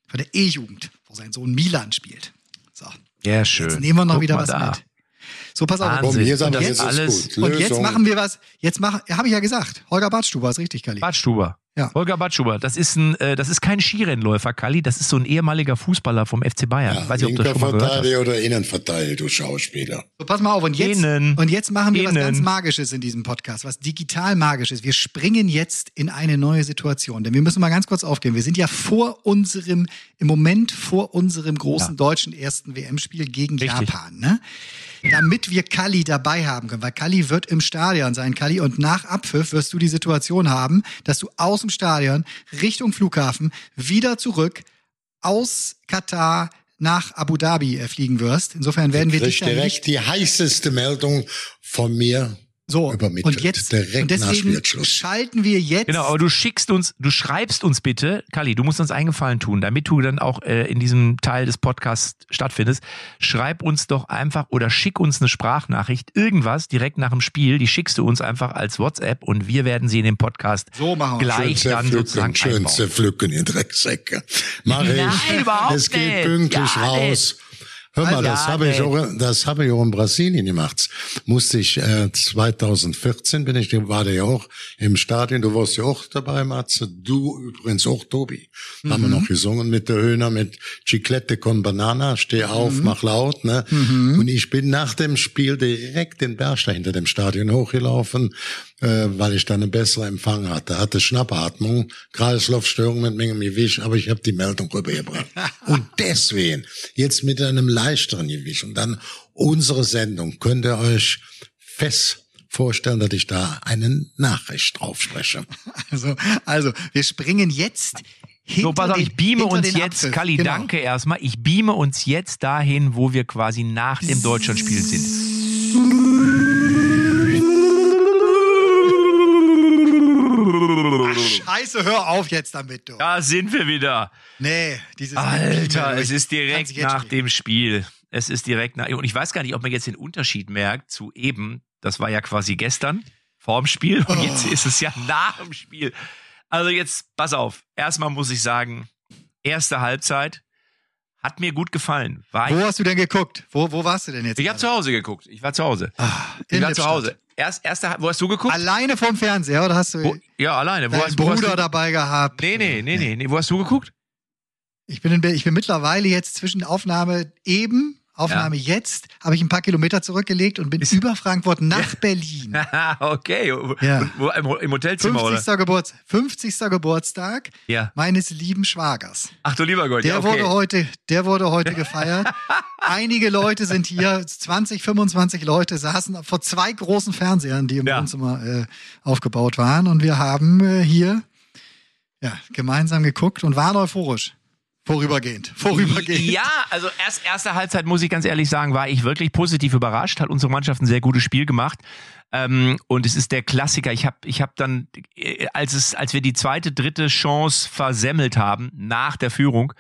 von der E-Jugend, wo sein Sohn Milan spielt. So, Ja, schön. jetzt nehmen wir noch Guck wieder mal was da. mit. So, pass auf. Wahnsinn. Komm, hier sagen Und wir, jetzt ist alles- gut. Und jetzt machen wir was. Jetzt mach, ja, habe ich ja gesagt. Holger Bartstuber ist richtig, Kali. Bartstuber. Ja. Holger Bartstuber, das ist ein, äh, das ist kein Skirennläufer, Kalli, das ist so ein ehemaliger Fußballer vom FC Bayern. ich weiß nicht, ob du das schon mal gehört hast. Oder Innenverteidiger, du Schauspieler. So, pass mal auf. Und jetzt, Innen. und jetzt machen wir was Innen. ganz Magisches in diesem Podcast, was digital Magisches. Wir springen jetzt in eine neue Situation. Denn wir müssen mal ganz kurz aufgehen. Wir sind ja vor unserem, im Moment vor unserem großen deutschen ersten WM-Spiel gegen Richtig. Japan. Ne? Damit wir Kali dabei haben können, weil Kali wird im Stadion sein, Kali, und nach Abpfiff wirst du die Situation haben, dass du aus dem Stadion Richtung Flughafen wieder zurück aus Katar nach Abu Dhabi äh, fliegen wirst. Insofern werden wir dich dann nicht direkt die heißeste Meldung von mir so, übermittelt. und jetzt direkt und nach deswegen schalten wir jetzt. Genau, aber du schickst uns, du schreibst uns bitte, Kalli, du musst uns einen Gefallen tun, damit du dann auch äh, in diesem Teil des Podcasts stattfindest. Schreib uns doch einfach oder schick uns eine Sprachnachricht, irgendwas direkt nach dem Spiel, die schickst du uns einfach als WhatsApp und wir werden sie in dem Podcast So machen gleich Schön dann sozusagen schön einbauen. zerpflücken, ihr Drecksäcke. Mach Nein, ich. überhaupt Es geht nicht. pünktlich Ja, raus. Hör mal, Also, das ja, habe ich auch, das habe ich auch in Brasilien gemacht. Musste ich, äh, 2014 bin ich, war der ja auch im Stadion. Du warst ja auch dabei, Matze. Du übrigens auch, Tobi. Haben wir noch gesungen mit der Höhner, mit Chiclette con Banana. Steh auf, mach laut, ne? Und ich bin nach dem Spiel direkt den Berg hinter dem Stadion hochgelaufen, äh, weil ich dann einen besseren Empfang hatte. Hatte Schnappatmung, Kreislaufstörung mit Menge Gewicht, aber ich habe die Meldung rübergebracht. Und deswegen, jetzt mit einem leichteren Gewicht und dann unsere Sendung, könnt ihr euch fest vorstellen, dass ich da eine Nachricht drauf spreche. Also, also, wir springen jetzt hinter So, pass auf, den, ich beame uns jetzt, Apfel. Kalli, Genau. danke erstmal. Ich beame uns jetzt dahin, wo wir quasi nach dem Deutschlandspiel sind. Scheiße, hör auf jetzt damit, du. Da sind wir wieder. Nee, dieses Alter, es ist direkt nach schon- dem Spiel. Es ist direkt nach. Und ich weiß gar nicht, ob man jetzt den Unterschied merkt zu eben. Das war ja quasi gestern vorm Spiel und Oh. jetzt ist es ja nach dem Spiel. Also jetzt, pass auf. Erstmal muss ich sagen, erste Halbzeit hat mir gut gefallen. War Wo ich, hast du denn geguckt? Wo, wo warst du denn jetzt? ich habe zu Hause geguckt. Ich war zu Hause. Ah, ich war zu. Hause. Erst, erste, wo hast du geguckt? Alleine vorm Fernseher, oder hast du Wo, ja, alleine. Wo hast, wo hast Bruder du, dabei gehabt? Nee, nee, nee, nee, nee. Wo hast du geguckt? Ich bin, in, ich bin mittlerweile jetzt zwischen Aufnahme eben, Aufnahme jetzt, habe ich ein paar Kilometer zurückgelegt und bin über Frankfurt nach Berlin. okay. Ja. Im, Im Hotelzimmer, 50. oder? Geburts 50. Geburtstag Ja. meines lieben Schwagers. Ach du lieber Gott. Der ja, okay. wurde heute, der wurde heute gefeiert. Einige Leute sind hier, 20, 25 Leute saßen vor zwei großen Fernsehern, die im Ja. Wohnzimmer äh, aufgebaut waren. Und wir haben äh, hier ja, gemeinsam geguckt und waren euphorisch. Vorübergehend. Vorübergehend. Ja, also erst erste Halbzeit muss ich ganz ehrlich sagen, war ich wirklich positiv überrascht. Hat unsere Mannschaft ein sehr gutes Spiel gemacht. Ähm, und es ist der Klassiker. Ich habe ich hab dann, äh, als es, als wir die zweite, dritte Chance versemmelt haben nach der Führung,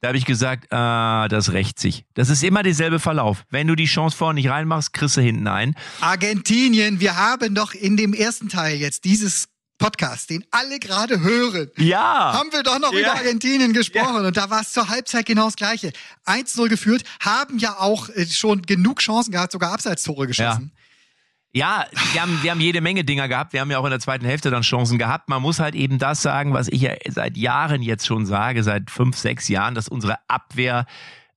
da habe ich gesagt, ah, das rächt sich. Das ist immer derselbe Verlauf. Wenn du die Chance vorne nicht reinmachst, kriegst du hinten ein. Argentinien, wir haben doch in dem ersten Teil jetzt dieses Podcast, den alle gerade hören, Ja. haben wir doch noch Ja. über Argentinien gesprochen und da war es zur Halbzeit genau das Gleiche. 1-0 geführt, haben ja auch äh, schon genug Chancen gehabt, sogar Abseitstore geschossen. Ja, wir haben, wir haben jede Menge Dinger gehabt. Wir haben ja auch in der zweiten Hälfte dann Chancen gehabt. Man muss halt eben das sagen, was ich ja seit Jahren jetzt schon sage, seit fünf, sechs Jahren, dass unsere Abwehr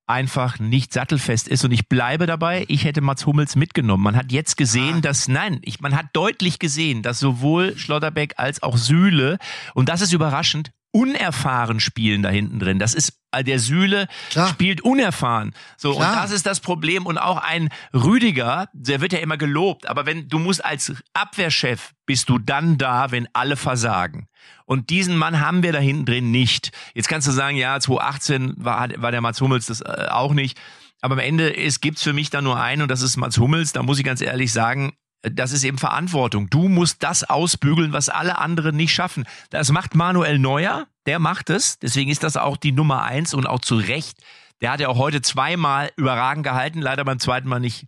einfach nicht sattelfest ist. Und ich bleibe dabei, ich hätte Mats Hummels mitgenommen. Man hat jetzt gesehen, ah. dass, nein, ich, man hat deutlich gesehen, dass sowohl Schlotterbeck als auch Sühle, und das ist überraschend, unerfahren spielen da hinten drin. Das ist äh, der Sühle Klar. spielt unerfahren. So Klar. und das ist das Problem und auch ein Rüdiger, der wird ja immer gelobt, aber wenn du musst als Abwehrchef bist du dann da, wenn alle versagen. Und diesen Mann haben wir da hinten drin nicht. Jetzt kannst du sagen, ja, 2018 war, war der Mats Hummels das äh, auch nicht. Aber am Ende es gibt's für mich da nur einen und das ist Mats Hummels. Da muss ich ganz ehrlich sagen, das ist eben Verantwortung. Du musst das ausbügeln, was alle anderen nicht schaffen. Das macht Manuel Neuer, der macht es. Deswegen ist das auch die Nummer eins und auch zu Recht. Der hat ja auch heute zweimal überragend gehalten, leider beim zweiten Mal nicht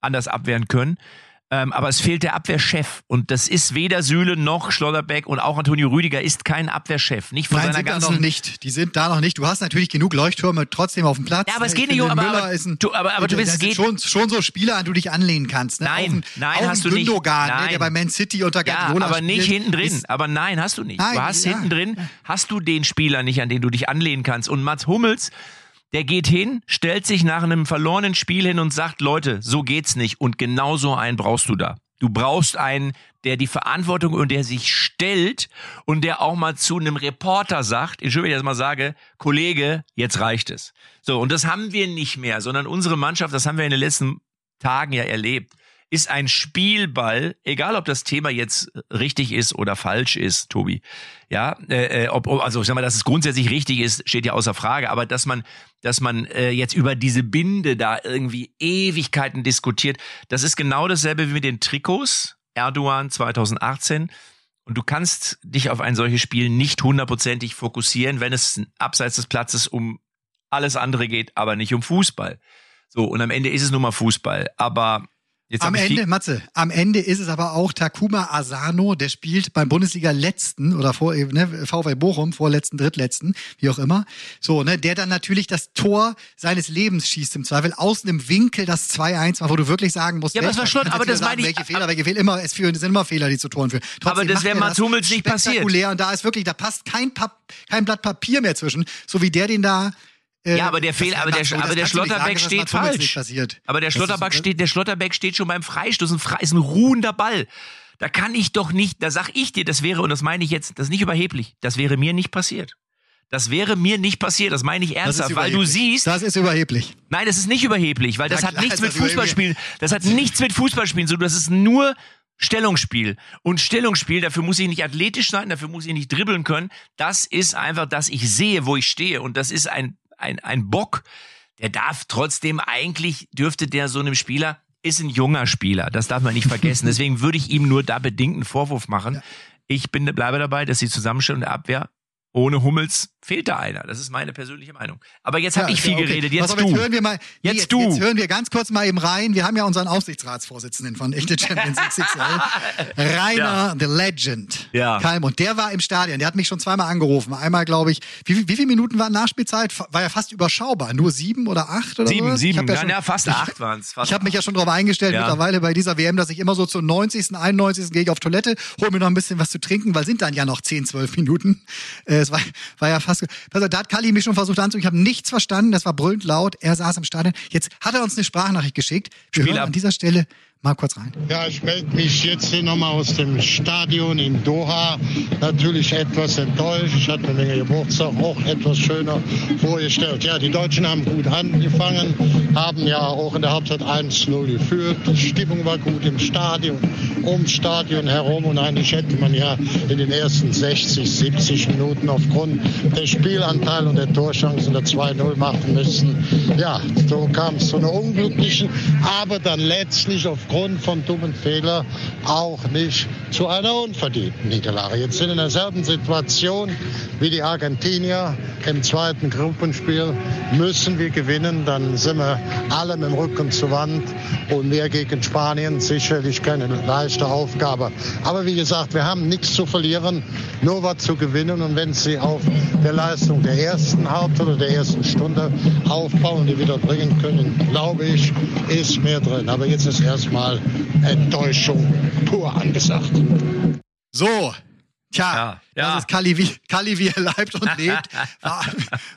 anders abwehren können. Ähm, aber es fehlt der Abwehrchef. Und das ist weder Süle noch Schlotterbeck und auch Antonio Rüdiger ist kein Abwehrchef. Nicht von Nein, seiner sind ganzen. Da noch nicht. Die sind da noch nicht. Du hast natürlich genug Leuchttürme trotzdem auf dem Platz. Ja, aber es geht nicht um, aber, aber, ein, du, aber, aber du bist, es geht schon, schon so Spieler, an du dich anlehnen kannst. Ne? Nein, auch nein, auch hast du Gündogan, nicht. Nein. Ne, der bei Man City unter Guardiola Ja, aber nicht hinten drin. Aber nein, hast du nicht. Nein, du hast ja. hinten drin, hast du den Spieler nicht, an den du dich anlehnen kannst. Und Mats Hummels, der geht hin, stellt sich nach einem verlorenen Spiel hin und sagt, Leute, so geht's nicht. Und genau so einen brauchst du da. Du brauchst einen, der die Verantwortung und der sich stellt und der auch mal zu einem Reporter sagt, Entschuldigung, wenn ich das mal sage, Kollege, jetzt reicht es. So, und das haben wir nicht mehr, sondern unsere Mannschaft, das haben wir in den letzten Tagen ja erlebt, ist ein Spielball, egal ob das Thema jetzt richtig ist oder falsch ist, Tobi. Ja, äh, äh ob, also ich sag mal, dass es grundsätzlich richtig ist, steht ja außer Frage, aber dass man, dass man äh, jetzt über diese Binde da irgendwie Ewigkeiten diskutiert, das ist genau dasselbe wie mit den Trikots. Erdogan 2018. Und du kannst dich auf ein solches Spiel nicht hundertprozentig fokussieren, wenn es abseits des Platzes um alles andere geht, aber nicht um Fußball. So, und am Ende ist es nun mal Fußball. Aber Jetzt am Ende, Matze, am Ende ist es aber auch Takuma Asano, der spielt beim Bundesliga-Letzten oder vor, ne, VW Bochum, vorletzten, drittletzten, wie auch immer. So, ne, der dann natürlich das Tor seines Lebens schießt im Zweifel, außen im Winkel das 2-1 wo du wirklich sagen musst, ja, aber das war schon, aber das meine ich. Welche Fehler, welche Fehler, immer, es führen, sind immer Fehler, die zu Toren führen. Trotzdem aber das wäre Mats Hummels nicht passiert. Und da ist wirklich, da passt kein, Pap kein Blatt Papier mehr zwischen, so wie der den da äh, ja, aber der Fehl, aber der, aber der Schlotterbeck sagen, steht falsch. Aber der Schlotterbeck steht, der Schlotterbeck steht schon beim Freistoß. Ein, ist ein ruhender Ball. Da kann ich doch nicht, da sag ich dir, das wäre, und das meine ich jetzt, das ist nicht überheblich, das wäre mir nicht passiert. Das wäre mir nicht passiert, das meine ich ernsthaft, weil du siehst. Das ist überheblich. Nein, das ist nicht überheblich, weil das ja, hat nichts mit Fußballspielen, das hat nichts mit Fußballspielen zu tun, das ist nur Stellungsspiel. Und Stellungsspiel, dafür muss ich nicht athletisch sein, dafür muss ich nicht dribbeln können. Das ist einfach, dass ich sehe, wo ich stehe. Und das ist ein ein, ein Bock, der darf trotzdem eigentlich, dürfte der so einem Spieler, ist ein junger Spieler, das darf man nicht vergessen. Deswegen würde ich ihm nur da bedingt einen Vorwurf machen. Ich bin, bleibe dabei, dass die Zusammenstellung der Abwehr ohne Hummels fehlt da einer. Das ist meine persönliche Meinung. Aber jetzt habe ja, ich viel okay. geredet. Jetzt du. Jetzt hören wir mal. Jetzt, jetzt, du. Jetzt hören wir ganz kurz mal eben rein. Wir haben ja unseren Aufsichtsratsvorsitzenden von Echte Champions XXL, Rainer ja. the Legend. Ja. Kalm. Und der war im Stadion. Der hat mich schon zweimal angerufen. Einmal, glaube ich, wie, wie viele Minuten waren Nachspielzeit? War ja fast überschaubar. Nur sieben oder acht oder Sieben, sowas? sieben. Ja, schon, ja, fast acht waren es. Ich habe mich ja schon darauf eingestellt mittlerweile bei dieser WM, dass ich immer so zur 90., 91. gehe ich auf Toilette, hole mir noch ein bisschen was zu trinken, weil sind dann ja noch 10, 12 Minuten. Äh, es war, war ja fast. Also, da hat Kali mich schon versucht anzurufen. Ich habe nichts verstanden. Das war brüllend laut. Er saß im Stadion. Jetzt hat er uns eine Sprachnachricht geschickt. Wir Spiel hören ab. an dieser Stelle mal kurz rein. Ja, ich melde mich jetzt hier nochmal aus dem Stadion in Doha. Natürlich etwas enttäuscht. Ich hatte mir Geburtstag auch etwas schöner vorgestellt. Ja, die Deutschen haben gut angefangen, haben ja auch in der Hauptzeit 1-0 geführt. Die Stimmung war gut im Stadion, ums Stadion herum. Und eigentlich hätte man ja in den ersten 60, 70 Minuten aufgrund der Spielanteil und der Torchancen der 2-0 machen müssen. Ja, so kam es zu einer unglücklichen, aber dann letztlich auf aufgrund von dummen Fehlern auch nicht zu einer unverdienten Niederlage. Jetzt sind in derselben Situation wie die Argentinier im zweiten Gruppenspiel. Müssen wir gewinnen, dann sind wir alle mit dem Rücken zur Wand und wir gegen Spanien sicherlich keine leichte Aufgabe. Aber wie gesagt, wir haben nichts zu verlieren, nur was zu gewinnen und wenn Sie auf der Leistung der ersten Halbzeit oder der ersten Stunde aufbauen, die wieder bringen können, glaube ich, ist mehr drin. Aber jetzt ist erstmal mal Enttäuschung pur angesagt. So, Tja, Ja, ja. das ist Kali wie, Kali, wie er leibt und lebt. War,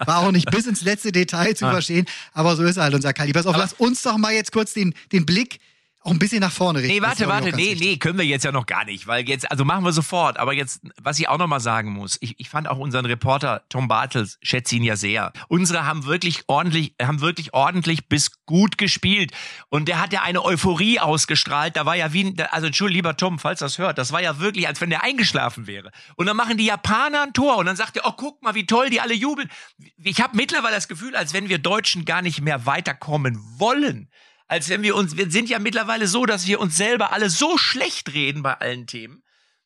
war auch nicht bis ins letzte Detail zu verstehen, aber so ist halt unser Kali. Pass auf, lass uns doch mal jetzt kurz den, den Blick auch ein bisschen nach vorne richten. Nee, warte, warte, nee, wichtig. nee, können wir jetzt ja noch gar nicht, weil jetzt, also machen wir sofort, aber jetzt, was ich auch noch mal sagen muss, ich, ich fand auch unseren Reporter Tom Bartels, schätze ihn ja sehr. Unsere haben wirklich ordentlich, haben wirklich ordentlich bis gut gespielt und der hat ja eine Euphorie ausgestrahlt, da war ja wie, ein- also Entschuldigung, lieber Tom, falls das hört, das war ja wirklich, als wenn der eingeschlafen wäre. Und dann machen die Japaner ein Tor und dann sagt er, oh, guck mal, wie toll die alle jubeln. Ich habe mittlerweile das Gefühl, als wenn wir Deutschen gar nicht mehr weiterkommen wollen als wenn wir uns, wir sind ja mittlerweile so, dass wir uns selber alle so schlecht reden bei allen Themen.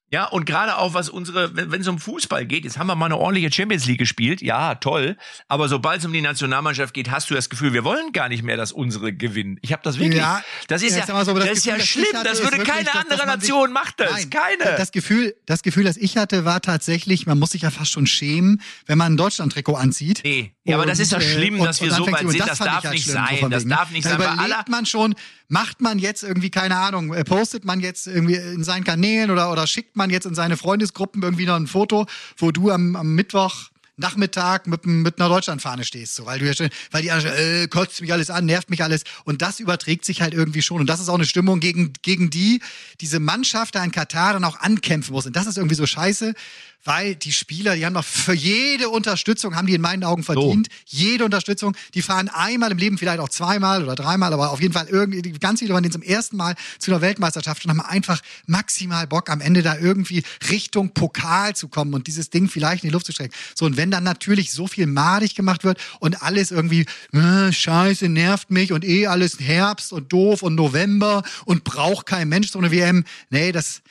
Ja, und gerade auch was unsere, wenn es um Fußball geht, jetzt haben wir mal eine ordentliche Champions League gespielt, ja, toll. Aber sobald es um die Nationalmannschaft geht, hast du das Gefühl, wir wollen gar nicht mehr, dass unsere gewinnen. Ich habe das wirklich. Ja, das ist ja, ja, so, das, das ist ja Gefühl, das schlimm. ich hatte, Das würde wirklich, keine dass- dass andere man sich- Nation macht das. Nein, keine. Das Gefühl, das Gefühl, das ich hatte, war tatsächlich, man muss sich ja fast schon schämen, wenn man ein Deutschland-Trikot anzieht. Nee. Ja, aber das ist äh, schlimm, und- dass wir und so weit sind. Das darf halt nicht schlimm, sein. Das wegen. darf nicht da sein. Überlegt aller- man schon, macht man jetzt irgendwie, keine Ahnung, äh, postet man jetzt irgendwie in seinen Kanälen oder, oder schickt man jetzt in seine Freundesgruppen irgendwie noch ein Foto, wo du am, am Mittwoch Nachmittag mit, mit einer Deutschlandfahne stehst, so, weil du ja schon, weil die äh, kotzt mich alles an, nervt mich alles. Und das überträgt sich halt irgendwie schon. Und das ist auch eine Stimmung gegen gegen die diese Mannschaft da in Katar dann auch ankämpfen muss. Und das ist irgendwie so scheiße, weil die Spieler, die haben doch für jede Unterstützung haben die in meinen Augen verdient, jede Unterstützung, die fahren einmal im Leben vielleicht auch zweimal oder dreimal, aber auf jeden Fall irgendwie ganz viele waren den zum ersten Mal zu einer Weltmeisterschaft und haben einfach maximal Bock am Ende da irgendwie Richtung Pokal zu kommen und dieses Ding vielleicht in die Luft zu strecken. So und wenn dann natürlich so viel madig gemacht wird und alles irgendwie äh, Scheiße nervt mich und eh alles Herbst und doof und November und braucht kein Mensch so eine WM. Nee, das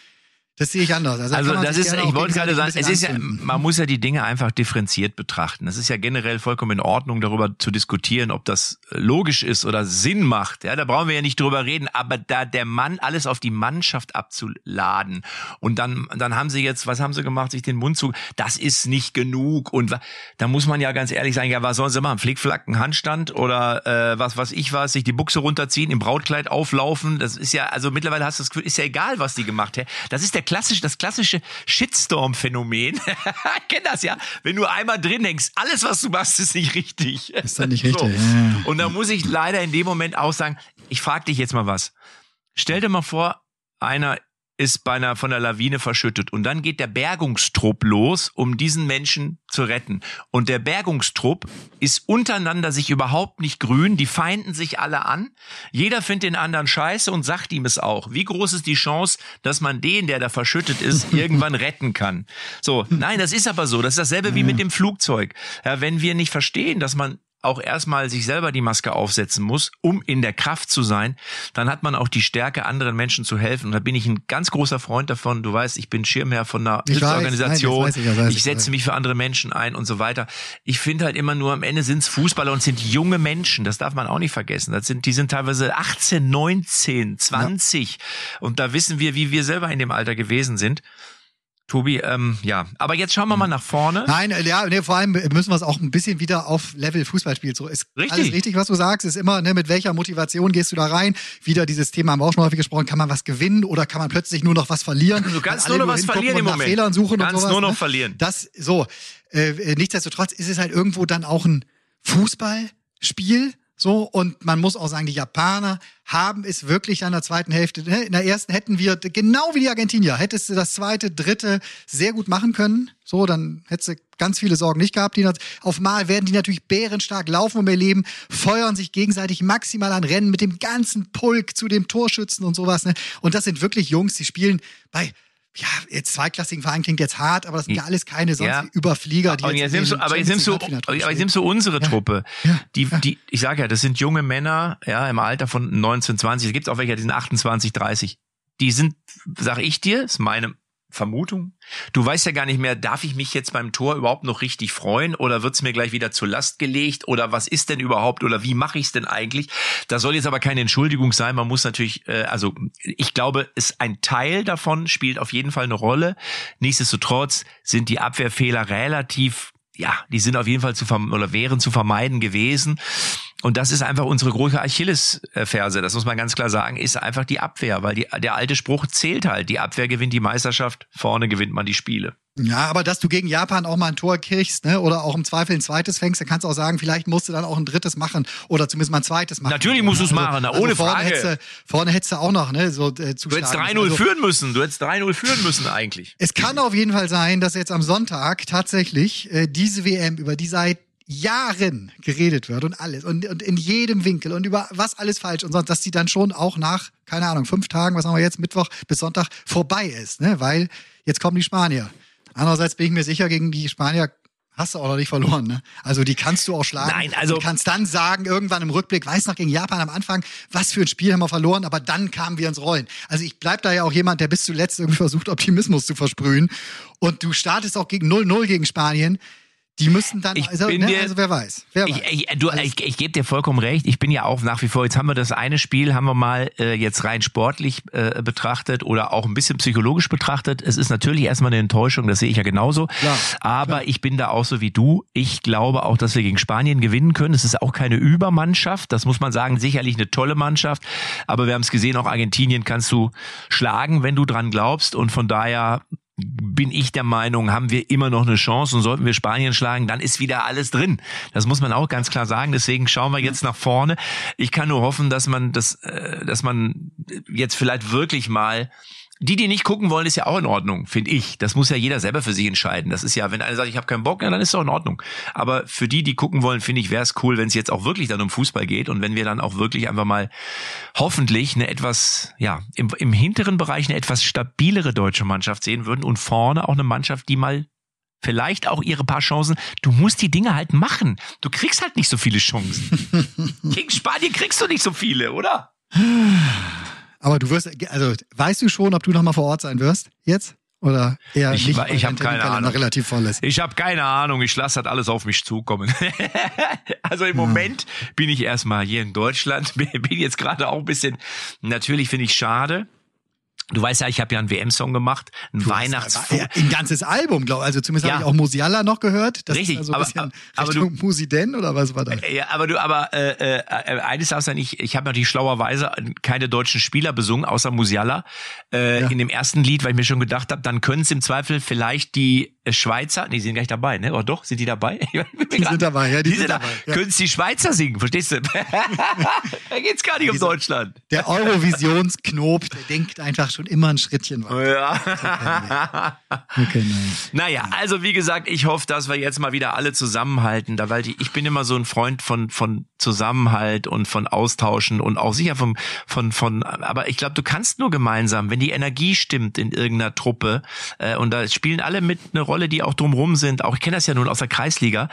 das sehe ich anders. Also man das ist, ich wollte gerade sagen, es ist ja, man muss ja die Dinge einfach differenziert betrachten. Es ist ja generell vollkommen in Ordnung, darüber zu diskutieren, ob das logisch ist oder Sinn macht. Ja, da brauchen wir ja nicht drüber reden. Aber da der Mann alles auf die Mannschaft abzuladen und dann, dann haben sie jetzt, was haben sie gemacht, sich den Mund zu, das ist nicht genug. Und da muss man ja ganz ehrlich sagen, ja, was sollen sie machen? Flickflack, einen Handstand oder äh, was, was ich was, sich die Buchse runterziehen, im Brautkleid auflaufen. Das ist ja, also mittlerweile hast du das Gefühl, ist ja egal, was die gemacht haben. Das ist der klassische, das klassische Shitstorm-Phänomen. ich kenn das ja. Wenn du einmal drin hängst, alles, was du machst, ist nicht richtig. Ist dann nicht richtig, ja, ja. Und da muss ich leider in dem Moment auch sagen, ich frage dich jetzt mal was. Stell dir mal vor, einer ist bei einer von der Lawine verschüttet und dann geht der Bergungstrupp los, um diesen Menschen zu retten. Und der Bergungstrupp ist untereinander sich überhaupt nicht grün, die feinden sich alle an. Jeder findet den anderen scheiße und sagt ihm es auch. Wie groß ist die Chance, dass man den, der da verschüttet ist, irgendwann retten kann? So, nein, das ist aber so. Das ist dasselbe wie mit dem Flugzeug. Ja, wenn wir nicht verstehen, dass man auch erstmal sich selber die Maske aufsetzen muss, um in der Kraft zu sein, dann hat man auch die Stärke, anderen Menschen zu helfen. Und da bin ich ein ganz großer Freund davon. Du weißt, ich bin Schirmherr von einer Ich weiß, Hilfsorganisation. nein, weiß ich, das weiß ich ich, setze mich für andere Menschen ein und so weiter. Ich finde halt immer nur, am Ende sind es Fußballer und sind junge Menschen. Das darf man auch nicht vergessen. Das sind, die sind teilweise 18, 19, 20. Und da wissen wir, wie wir selber in dem Alter gewesen sind. Tobi, ähm, ja. Aber jetzt schauen wir mal nach vorne. Nein, äh, ja, nee, vor allem müssen wir es auch ein bisschen wieder auf Level Fußballspiel so ist Richtig. alles richtig, was du sagst, ist immer, ne, mit welcher Motivation gehst du da rein? Wieder dieses Thema haben wir auch schon häufig gesprochen, kann man was gewinnen oder kann man plötzlich nur noch was verlieren? Du kannst nur noch was verlieren im Moment. Fehlern suchen Kannst und sowas, nur noch ne? verlieren. Das so, äh, äh, nichtsdestotrotz ist es halt irgendwo dann auch ein Fußballspiel so und man muss auch sagen, die Japaner haben es wirklich an der zweiten Hälfte. ne? In der ersten hätten wir genau wie die Argentinier hättest du das zweite, dritte sehr gut machen können. So, dann hättest du ganz viele Sorgen nicht gehabt. Auf Mal werden die natürlich bärenstark laufen um ihr Leben, feuern sich gegenseitig maximal an Rennen mit dem ganzen Pulk zu dem Torschützen und sowas. Ne? Und das sind wirklich Jungs, die spielen bei ja, jetzt zweiklassigen Verein klingt jetzt hart, aber das sind ja alles keine sonst Ja. Überflieger, die Und jetzt in nimmst du, aber jetzt nimmst du, aber jetzt nimmst du unsere Truppe. Ja. Die, Ja. die, ich sage ja, das sind junge Männer, ja, im Alter von 19, 20. Es gibt auch welche, die sind 28, 30. Die sind, sag ich dir, ist meine Vermutung. Du weißt ja gar nicht mehr, darf ich mich jetzt beim Tor überhaupt noch richtig freuen oder wird's mir gleich wieder zur Last gelegt oder was ist denn überhaupt oder wie mache ich's denn eigentlich? Das soll jetzt aber keine Entschuldigung sein. Man muss natürlich, äh, also ich glaube, es ein Teil davon spielt auf jeden Fall eine Rolle. Nichtsdestotrotz sind die Abwehrfehler relativ ja, die sind auf jeden Fall zu vermeiden oder wären zu vermeiden gewesen. Und das ist einfach unsere große Achillesferse, das muss man ganz klar sagen, ist einfach die Abwehr, weil die, der alte Spruch zählt halt. Die Abwehr gewinnt die Meisterschaft, vorne gewinnt man die Spiele. Ja, aber dass du gegen Japan auch mal ein Tor kriegst, ne, oder auch im Zweifel ein zweites fängst, dann kannst du auch sagen, vielleicht musst du dann auch ein drittes machen oder zumindest mal ein zweites machen. Natürlich musst du es machen, also, ohne also vorne Frage. Hättest du, vorne hättest du auch noch, ne, so äh, zu Du hättest stark. 3-0 Also, führen müssen, du hättest 3-0 führen müssen eigentlich. Es kann auf jeden Fall sein, dass jetzt am Sonntag tatsächlich äh, diese WM, über die seit Jahren geredet wird und alles und, und in jedem Winkel und über was alles falsch und sonst, dass die dann schon auch nach, keine Ahnung, fünf Tagen, was haben wir jetzt, Mittwoch bis Sonntag vorbei ist, ne? Weil jetzt kommen die Spanier. Andererseits bin ich mir sicher, gegen die Spanier hast du auch noch nicht verloren, ne? Also die kannst du auch schlagen. Nein, also- Du kannst dann sagen, irgendwann im Rückblick, weiß noch gegen Japan am Anfang, was für ein Spiel haben wir verloren, aber dann kamen wir ins Rollen. Also ich bleib da ja auch jemand, der bis zuletzt irgendwie versucht, Optimismus zu versprühen. Und du startest auch gegen 0-0 gegen Spanien. Die müssten dann, Ich also, bin ne, dir- also wer weiß. Wer weiß. Ich, ich, du, ich, ich gebe dir vollkommen recht. Ich bin ja auch nach wie vor, jetzt haben wir das eine Spiel, haben wir mal äh, jetzt rein sportlich äh, betrachtet oder auch ein bisschen psychologisch betrachtet. Es ist natürlich erstmal eine Enttäuschung, das sehe ich ja genauso. Klar, Aber ich bin da auch so wie du. Ich glaube auch, dass wir gegen Spanien gewinnen können. Es ist auch keine Übermannschaft, das muss man sagen. Sicherlich eine tolle Mannschaft. Aber wir haben es gesehen, auch Argentinien kannst du schlagen, wenn du dran glaubst. Und von daher bin ich der Meinung, haben wir immer noch eine Chance und sollten wir Spanien schlagen, dann ist wieder alles drin. Das muss man auch ganz klar sagen. Deswegen schauen wir jetzt nach vorne. Ich kann nur hoffen, dass man das, äh, dass man jetzt vielleicht wirklich mal die, die nicht gucken wollen, ist ja auch in Ordnung, finde ich. Das muss ja jeder selber für sich entscheiden. Das ist ja, wenn einer sagt, ich habe keinen Bock, ja, dann ist es auch in Ordnung. Aber für die, die gucken wollen, finde ich, wäre es cool, wenn es jetzt auch wirklich dann um Fußball geht und wenn wir dann auch wirklich einfach mal hoffentlich eine etwas, ja, im, im hinteren Bereich eine etwas stabilere deutsche Mannschaft sehen würden und vorne auch eine Mannschaft, die mal vielleicht auch ihre paar Chancen. Du musst die Dinge halt machen. Du kriegst halt nicht so viele Chancen. Gegen Spanien kriegst du nicht so viele, oder? Aber du wirst, also weißt du schon, ob du noch mal vor Ort sein wirst jetzt? Oder eher Ich nicht, ich weil hab dein keine Ahnung. relativ voll ist. Ich habe keine Ahnung, ich lasse das alles auf mich zukommen. also im Moment bin ich erstmal hier in Deutschland, bin jetzt gerade auch ein bisschen, natürlich finde ich schade. Du weißt ja, ich habe ja einen WM-Song gemacht, ein Du Weihnachts... ja, Ein ganzes Album, glaube ich. Also zumindest Ja. habe ich auch Musiala noch gehört. Das Richtig, ist ja so ein aber- bisschen aber Richtung Musiden oder was war das? Ja, aber du, aber äh, äh, eines darfst du nicht, ich habe natürlich schlauerweise keine deutschen Spieler besungen, außer Musiala, äh, Ja. in dem ersten Lied, weil ich mir schon gedacht habe, dann können es im Zweifel vielleicht die Schweizer, nee, die sind gar nicht dabei, ne? Oder doch, sind die dabei? Die sind dabei, ja, die sind da- dabei, ja. Können die Schweizer singen, verstehst du? da geht's gar nicht um Deutschland. Der Eurovisionsknob, der denkt einfach schon immer ein Schrittchen weiter. Ja. Okay, nein. Naja, also wie gesagt, ich hoffe, dass wir jetzt mal wieder alle zusammenhalten, da weil die, ich bin immer so ein Freund von von Zusammenhalt und von Austauschen und auch sicher vom von von. Aber ich glaube, du kannst nur gemeinsam, wenn die Energie stimmt in irgendeiner Truppe äh, und da spielen alle mit eine Rolle, die auch drumrum sind. Auch ich kenne das ja nun aus der Kreisliga,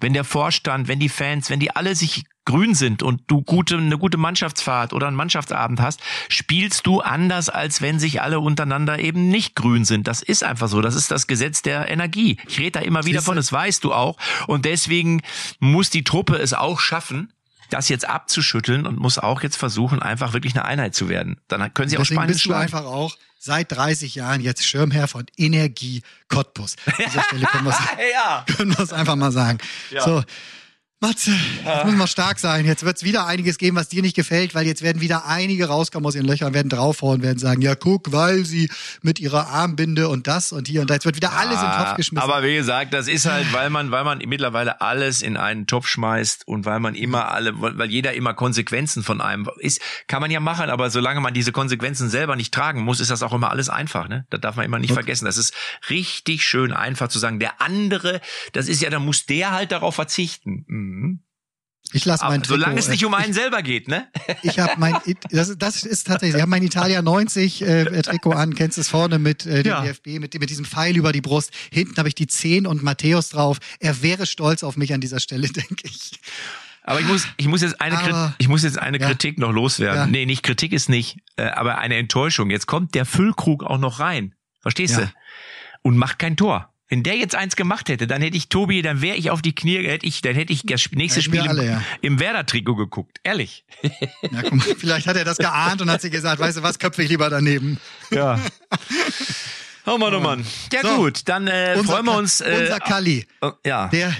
wenn der Vorstand, wenn die Fans, wenn die alle sich grün sind und du gute, eine gute Mannschaftsfahrt oder einen Mannschaftsabend hast, spielst du anders, als wenn sich alle untereinander eben nicht grün sind. Das ist einfach so. Das ist das Gesetz der Energie. Ich rede da immer wieder von, das weißt du auch. Und deswegen muss die Truppe es auch schaffen, das jetzt abzuschütteln und muss auch jetzt versuchen, einfach wirklich eine Einheit zu werden. Dann können sie auch Spanien bist du schlagen. einfach auch seit 30 Jahren jetzt Schirmherr von Energie Cottbus. An dieser Stelle können wir es ja. einfach mal sagen. Ja. So. Matze, jetzt müssen wir stark sein. Jetzt wird es wieder einiges geben, was dir nicht gefällt, weil jetzt werden wieder einige rauskommen aus ihren Löchern, werden draufhauen, werden sagen, ja guck, weil sie mit ihrer Armbinde und das und hier und da. Jetzt wird wieder alles in den Topf geschmissen. Aber wie gesagt, das ist halt, weil man, weil man mittlerweile alles in einen Topf schmeißt und weil man immer alle, weil jeder immer Konsequenzen von einem ist, kann man ja machen, aber solange man diese Konsequenzen selber nicht tragen muss, ist das auch immer alles einfach, ne? Das darf man immer nicht vergessen. Das ist richtig schön einfach zu sagen, der andere, das ist ja, da muss der halt darauf verzichten. Mhm. ich lasse mein Trikot. solange es nicht äh, um einen selber geht, ne? Ich habe mein, das, das ist tatsächlich, ich habe mein Italia 90 äh, Trikot an, kennst es vorne mit äh, dem Ja. DFB, mit, mit diesem Pfeil über die Brust. Hinten habe ich die 10 und Matthäus drauf. Er wäre stolz auf mich an dieser Stelle, denke ich. Aber ich muss, ich muss jetzt eine, Aber- ich muss jetzt eine Ja. Kritik noch loswerden. Ja. Nee, nicht Kritik ist nicht, äh, aber eine Enttäuschung. Jetzt kommt der Füllkrug auch noch rein. Verstehst Ja. du? Und macht kein Tor. Wenn der jetzt eins gemacht hätte, dann hätte ich Tobi, dann wäre ich auf die Knie, hätte ich, dann hätte ich das nächste Spiel alle, im, ja. im Werder-Trikot geguckt. Ehrlich. Ja, guck mal, vielleicht hat er das geahnt und hat sich gesagt, weißt du was, köpfe ich lieber daneben. Ja. Oh Mann, oh Mann. Ja So. gut, dann äh, Unser freuen wir uns. Äh, unser Kalli. äh, ja. Der,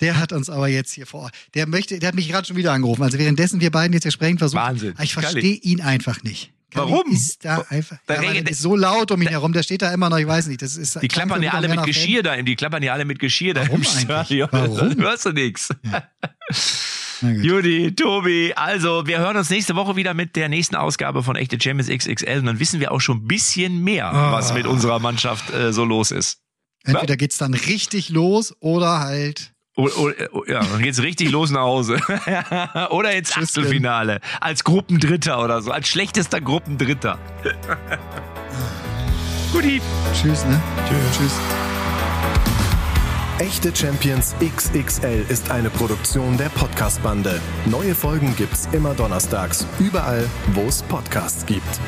der hat uns aber jetzt hier vor. Der möchte, der hat mich gerade schon wieder angerufen. Also währenddessen wir beiden jetzt hier sprechen versuchen. Wahnsinn. Ich verstehe ihn einfach nicht. Warum? Ist da einfach. Da ja, ist so laut um ihn herum. Der steht da immer noch. Ich weiß nicht. Das ist. Die klappern ja alle mit Geschirr da, die klappern ja alle mit Geschirr da Warum im eigentlich? Stadion. Warum? Hörst du nix. Na gut. Judy, Tobi, also wir hören uns nächste Woche wieder mit der nächsten Ausgabe von Echte Champions XXL und dann wissen wir auch schon ein bisschen mehr, Ah. was mit unserer Mannschaft äh, so los ist. Entweder geht's dann richtig los oder halt. O, o, o, ja, dann geht's richtig los nach Hause. oder ins Tschüss, Achtelfinale. Als Gruppendritter oder so. Als schlechtester Gruppendritter. Guti. Tschüss, ne? Tschüss. Echte Champions XXL ist eine Produktion der Podcast-Bande. Neue Folgen gibt's immer donnerstags, überall, wo es Podcasts gibt.